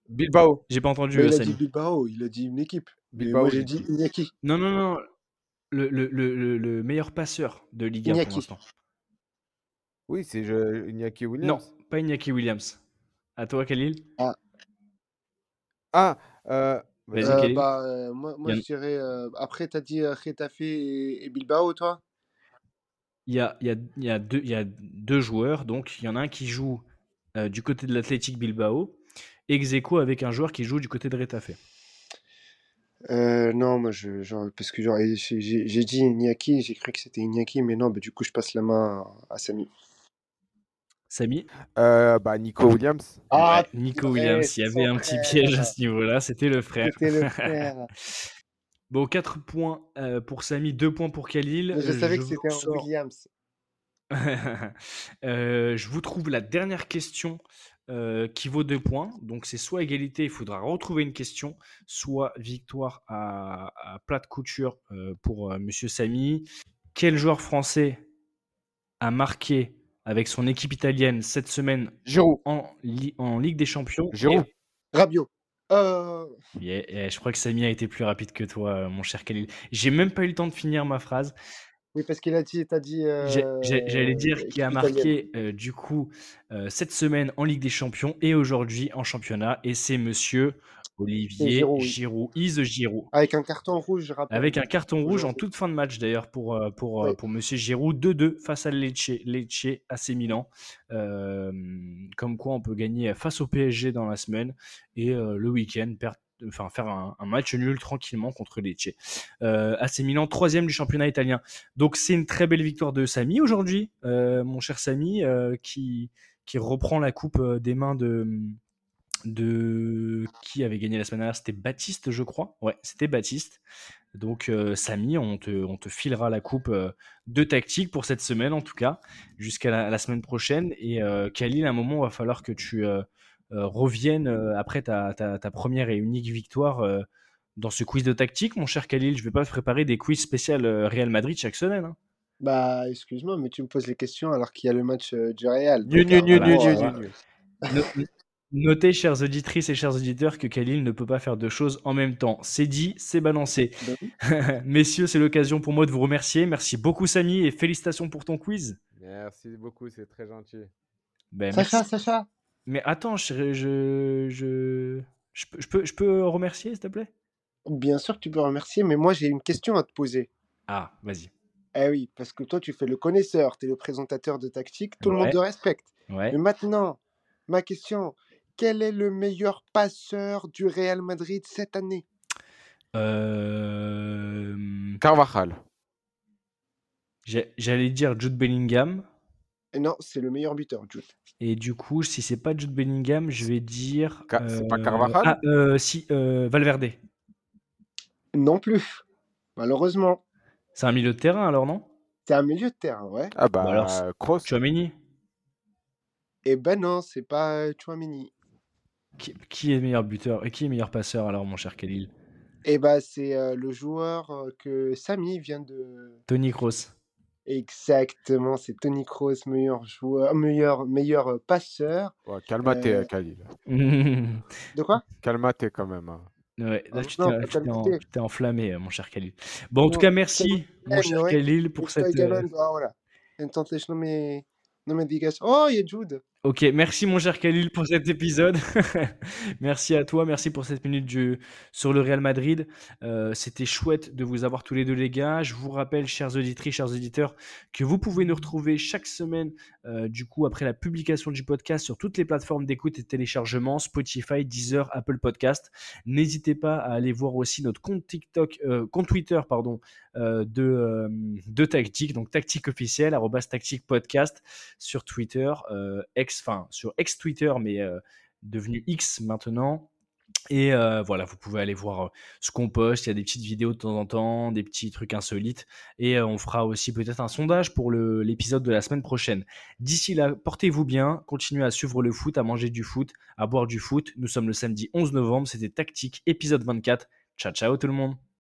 Bilbao. J'ai pas entendu, Mais il a dit Bilbao, il a dit une équipe. Bilbao, moi j'ai dit. Iñaki. Non, non, non. Le, le, le, le- le meilleur passeur de Liga Iñaki. pour l'instant. Oui, c'est je... Iñaki Non, Williams. pas Iñaki Williams. À toi, Khalil Ah, euh, Vas-y, Euh, Khalil. bah, euh, moi, je dirais. euh, après, t'as dit euh, Getafe et, et Bilbao, toi? Il y a, il y, a, il y, a deux, il y a deux joueurs. Donc, il y en a un qui joue euh, du côté de l'Athletic Bilbao. Ex aequo avec un joueur qui joue du côté de Retafe. Euh, non, moi, je, genre, parce que genre, j'ai j'ai- j'ai dit Iñaki, j'ai cru que c'était Iñaki, mais non, bah, du coup, je passe la main à Samy. Samy euh, bah, Nico Williams. Ah, Ouais, Nico Williams. Il y avait un petit frère. piège à ce niveau-là. C'était le frère. C'était le frère. Bon, 4 points euh, pour Samy, 2 points pour Khalil. Mais je Euh, savais que vous c'était un Williams. Euh, je vous trouve la dernière question euh, qui vaut 2 points. Donc, c'est soit égalité, il faudra retrouver une question, soit victoire à, à plat de couture euh, pour euh, Monsieur Samy. Quel joueur français a marqué avec son équipe italienne cette semaine Giroud. en, Li- en Ligue des Champions Giroud. Rabiot. Euh, Yeah, yeah, je crois que Samy a été plus rapide que toi, euh, mon cher Khalil. J'ai même pas eu le temps de finir ma phrase. oui, parce qu'il a dit, t'as dit. Euh, J'allais dire qu'il a marqué euh, du coup cette semaine en Ligue des Champions et aujourd'hui en championnat. Et c'est monsieur Olivier Giroud. Giroud, Is Giroud. Avec un carton rouge, je rappelle. Avec un carton rouge en toute fin de match d'ailleurs pour, euh, pour, euh, Oui. pour monsieur Giroud. 2-2 face à Lecce, Lecce AC Milan. Euh, comme quoi on peut gagner face au PSG dans la semaine et euh, le week-end perdre enfin faire un, un match nul tranquillement contre Lecce. Euh, AC Milan, troisième du championnat italien. Donc c'est une très belle victoire de Samy aujourd'hui, euh, mon cher Samy, euh, qui, qui reprend la coupe des mains de, de qui avait gagné la semaine dernière, c'était Baptiste, je crois. Ouais, c'était Baptiste. Donc euh, Samy, on te, on te filera la coupe euh, de tactique pour cette semaine en tout cas, jusqu'à la, la semaine prochaine. Et euh, Khalil, à un moment, il va falloir que tu euh, euh, reviennes euh, après ta, ta, ta première et unique victoire euh, dans ce quiz de tactique, mon cher Khalil. Je vais pas te préparer des quiz spécial euh, Real Madrid chaque semaine. hein. Bah, excuse-moi, mais tu me poses les questions alors qu'il y a le match euh, du Real. Donc, nu, nu, voilà. nu, voilà. nu, nu, nu. No- Notez, chers auditrices et chers auditeurs, que Khalil ne peut pas faire deux choses en même temps. C'est dit, c'est balancé. Bah oui. Messieurs, c'est l'occasion pour moi de vous remercier. Merci beaucoup, Samy, et félicitations pour ton quiz. Merci beaucoup, c'est très gentil. Ben, Sacha, merci. Sacha. Mais attends, je, je, je, je peux, je, peux, je peux remercier, s'il te plaît? Bien sûr que tu peux remercier, mais moi j'ai une question à te poser. Ah, vas-y. Eh oui, parce que toi tu fais le connaisseur, tu es le présentateur de tactique, tout le monde te respecte. Ouais. Mais maintenant, ma question, quel est le meilleur passeur du Real Madrid cette année? Euh, Carvajal. J'allais dire Jude Bellingham. Et Non, c'est le meilleur buteur, Jude. Et du coup, si c'est pas Jude Bellingham, je vais dire. Ca- c'est pas euh, Carvajal? Ah, euh, si, euh, Valverde. Non plus, malheureusement. C'est un milieu de terrain alors, non? C'est un milieu de terrain, ouais. Ah bah, Bah alors, c'est- Kroos. Chouameni Eh ben non, c'est pas Chouameni. Qui, qui est meilleur buteur et qui est meilleur passeur alors, mon cher Khalil? Eh ben c'est euh, le joueur euh, que Samy vient de... Tony Kroos. Exactement, c'est Tony Kroos, meilleur joueur, meilleur, meilleur euh, passeur. Ouais, calmate, Euh, Khalil. De quoi? Calmate quand même. hein. Ouais, Ah là, tu non, t'es pas tu t'es en- enflammé, mon cher Khalil. Bon, en tout cas, merci, mon cher ouais. Khalil, pour cette. euh, me digas, oh, il y a Jude. Ok, merci mon cher Khalil pour cet épisode. merci à toi, merci pour cette minute sur le Real Madrid. Euh, c'était chouette de vous avoir tous les deux les gars. Je vous rappelle, chers auditrices, chers auditeurs, que vous pouvez nous retrouver chaque semaine, euh, du coup, après la publication du podcast sur toutes les plateformes d'écoute et de téléchargement, Spotify, Deezer, Apple Podcast. N'hésitez pas à aller voir aussi notre compte TikTok, euh, compte Twitter, pardon, de, Tactique, donc Tactique officiel, arrobas Tactique Podcast sur Twitter, enfin sur ex-Twitter, mais euh, devenu X maintenant. Et euh, voilà, vous pouvez aller voir euh, ce qu'on poste. Il y a des petites vidéos de temps en temps, des petits trucs insolites. Et on fera aussi peut-être un sondage pour l'épisode de la semaine prochaine. D'ici là, portez-vous bien. Continuez à suivre le foot, à manger du foot, à boire du foot. Nous sommes le samedi 11 novembre. C'était Tactique, épisode 24. Ciao, ciao tout le monde.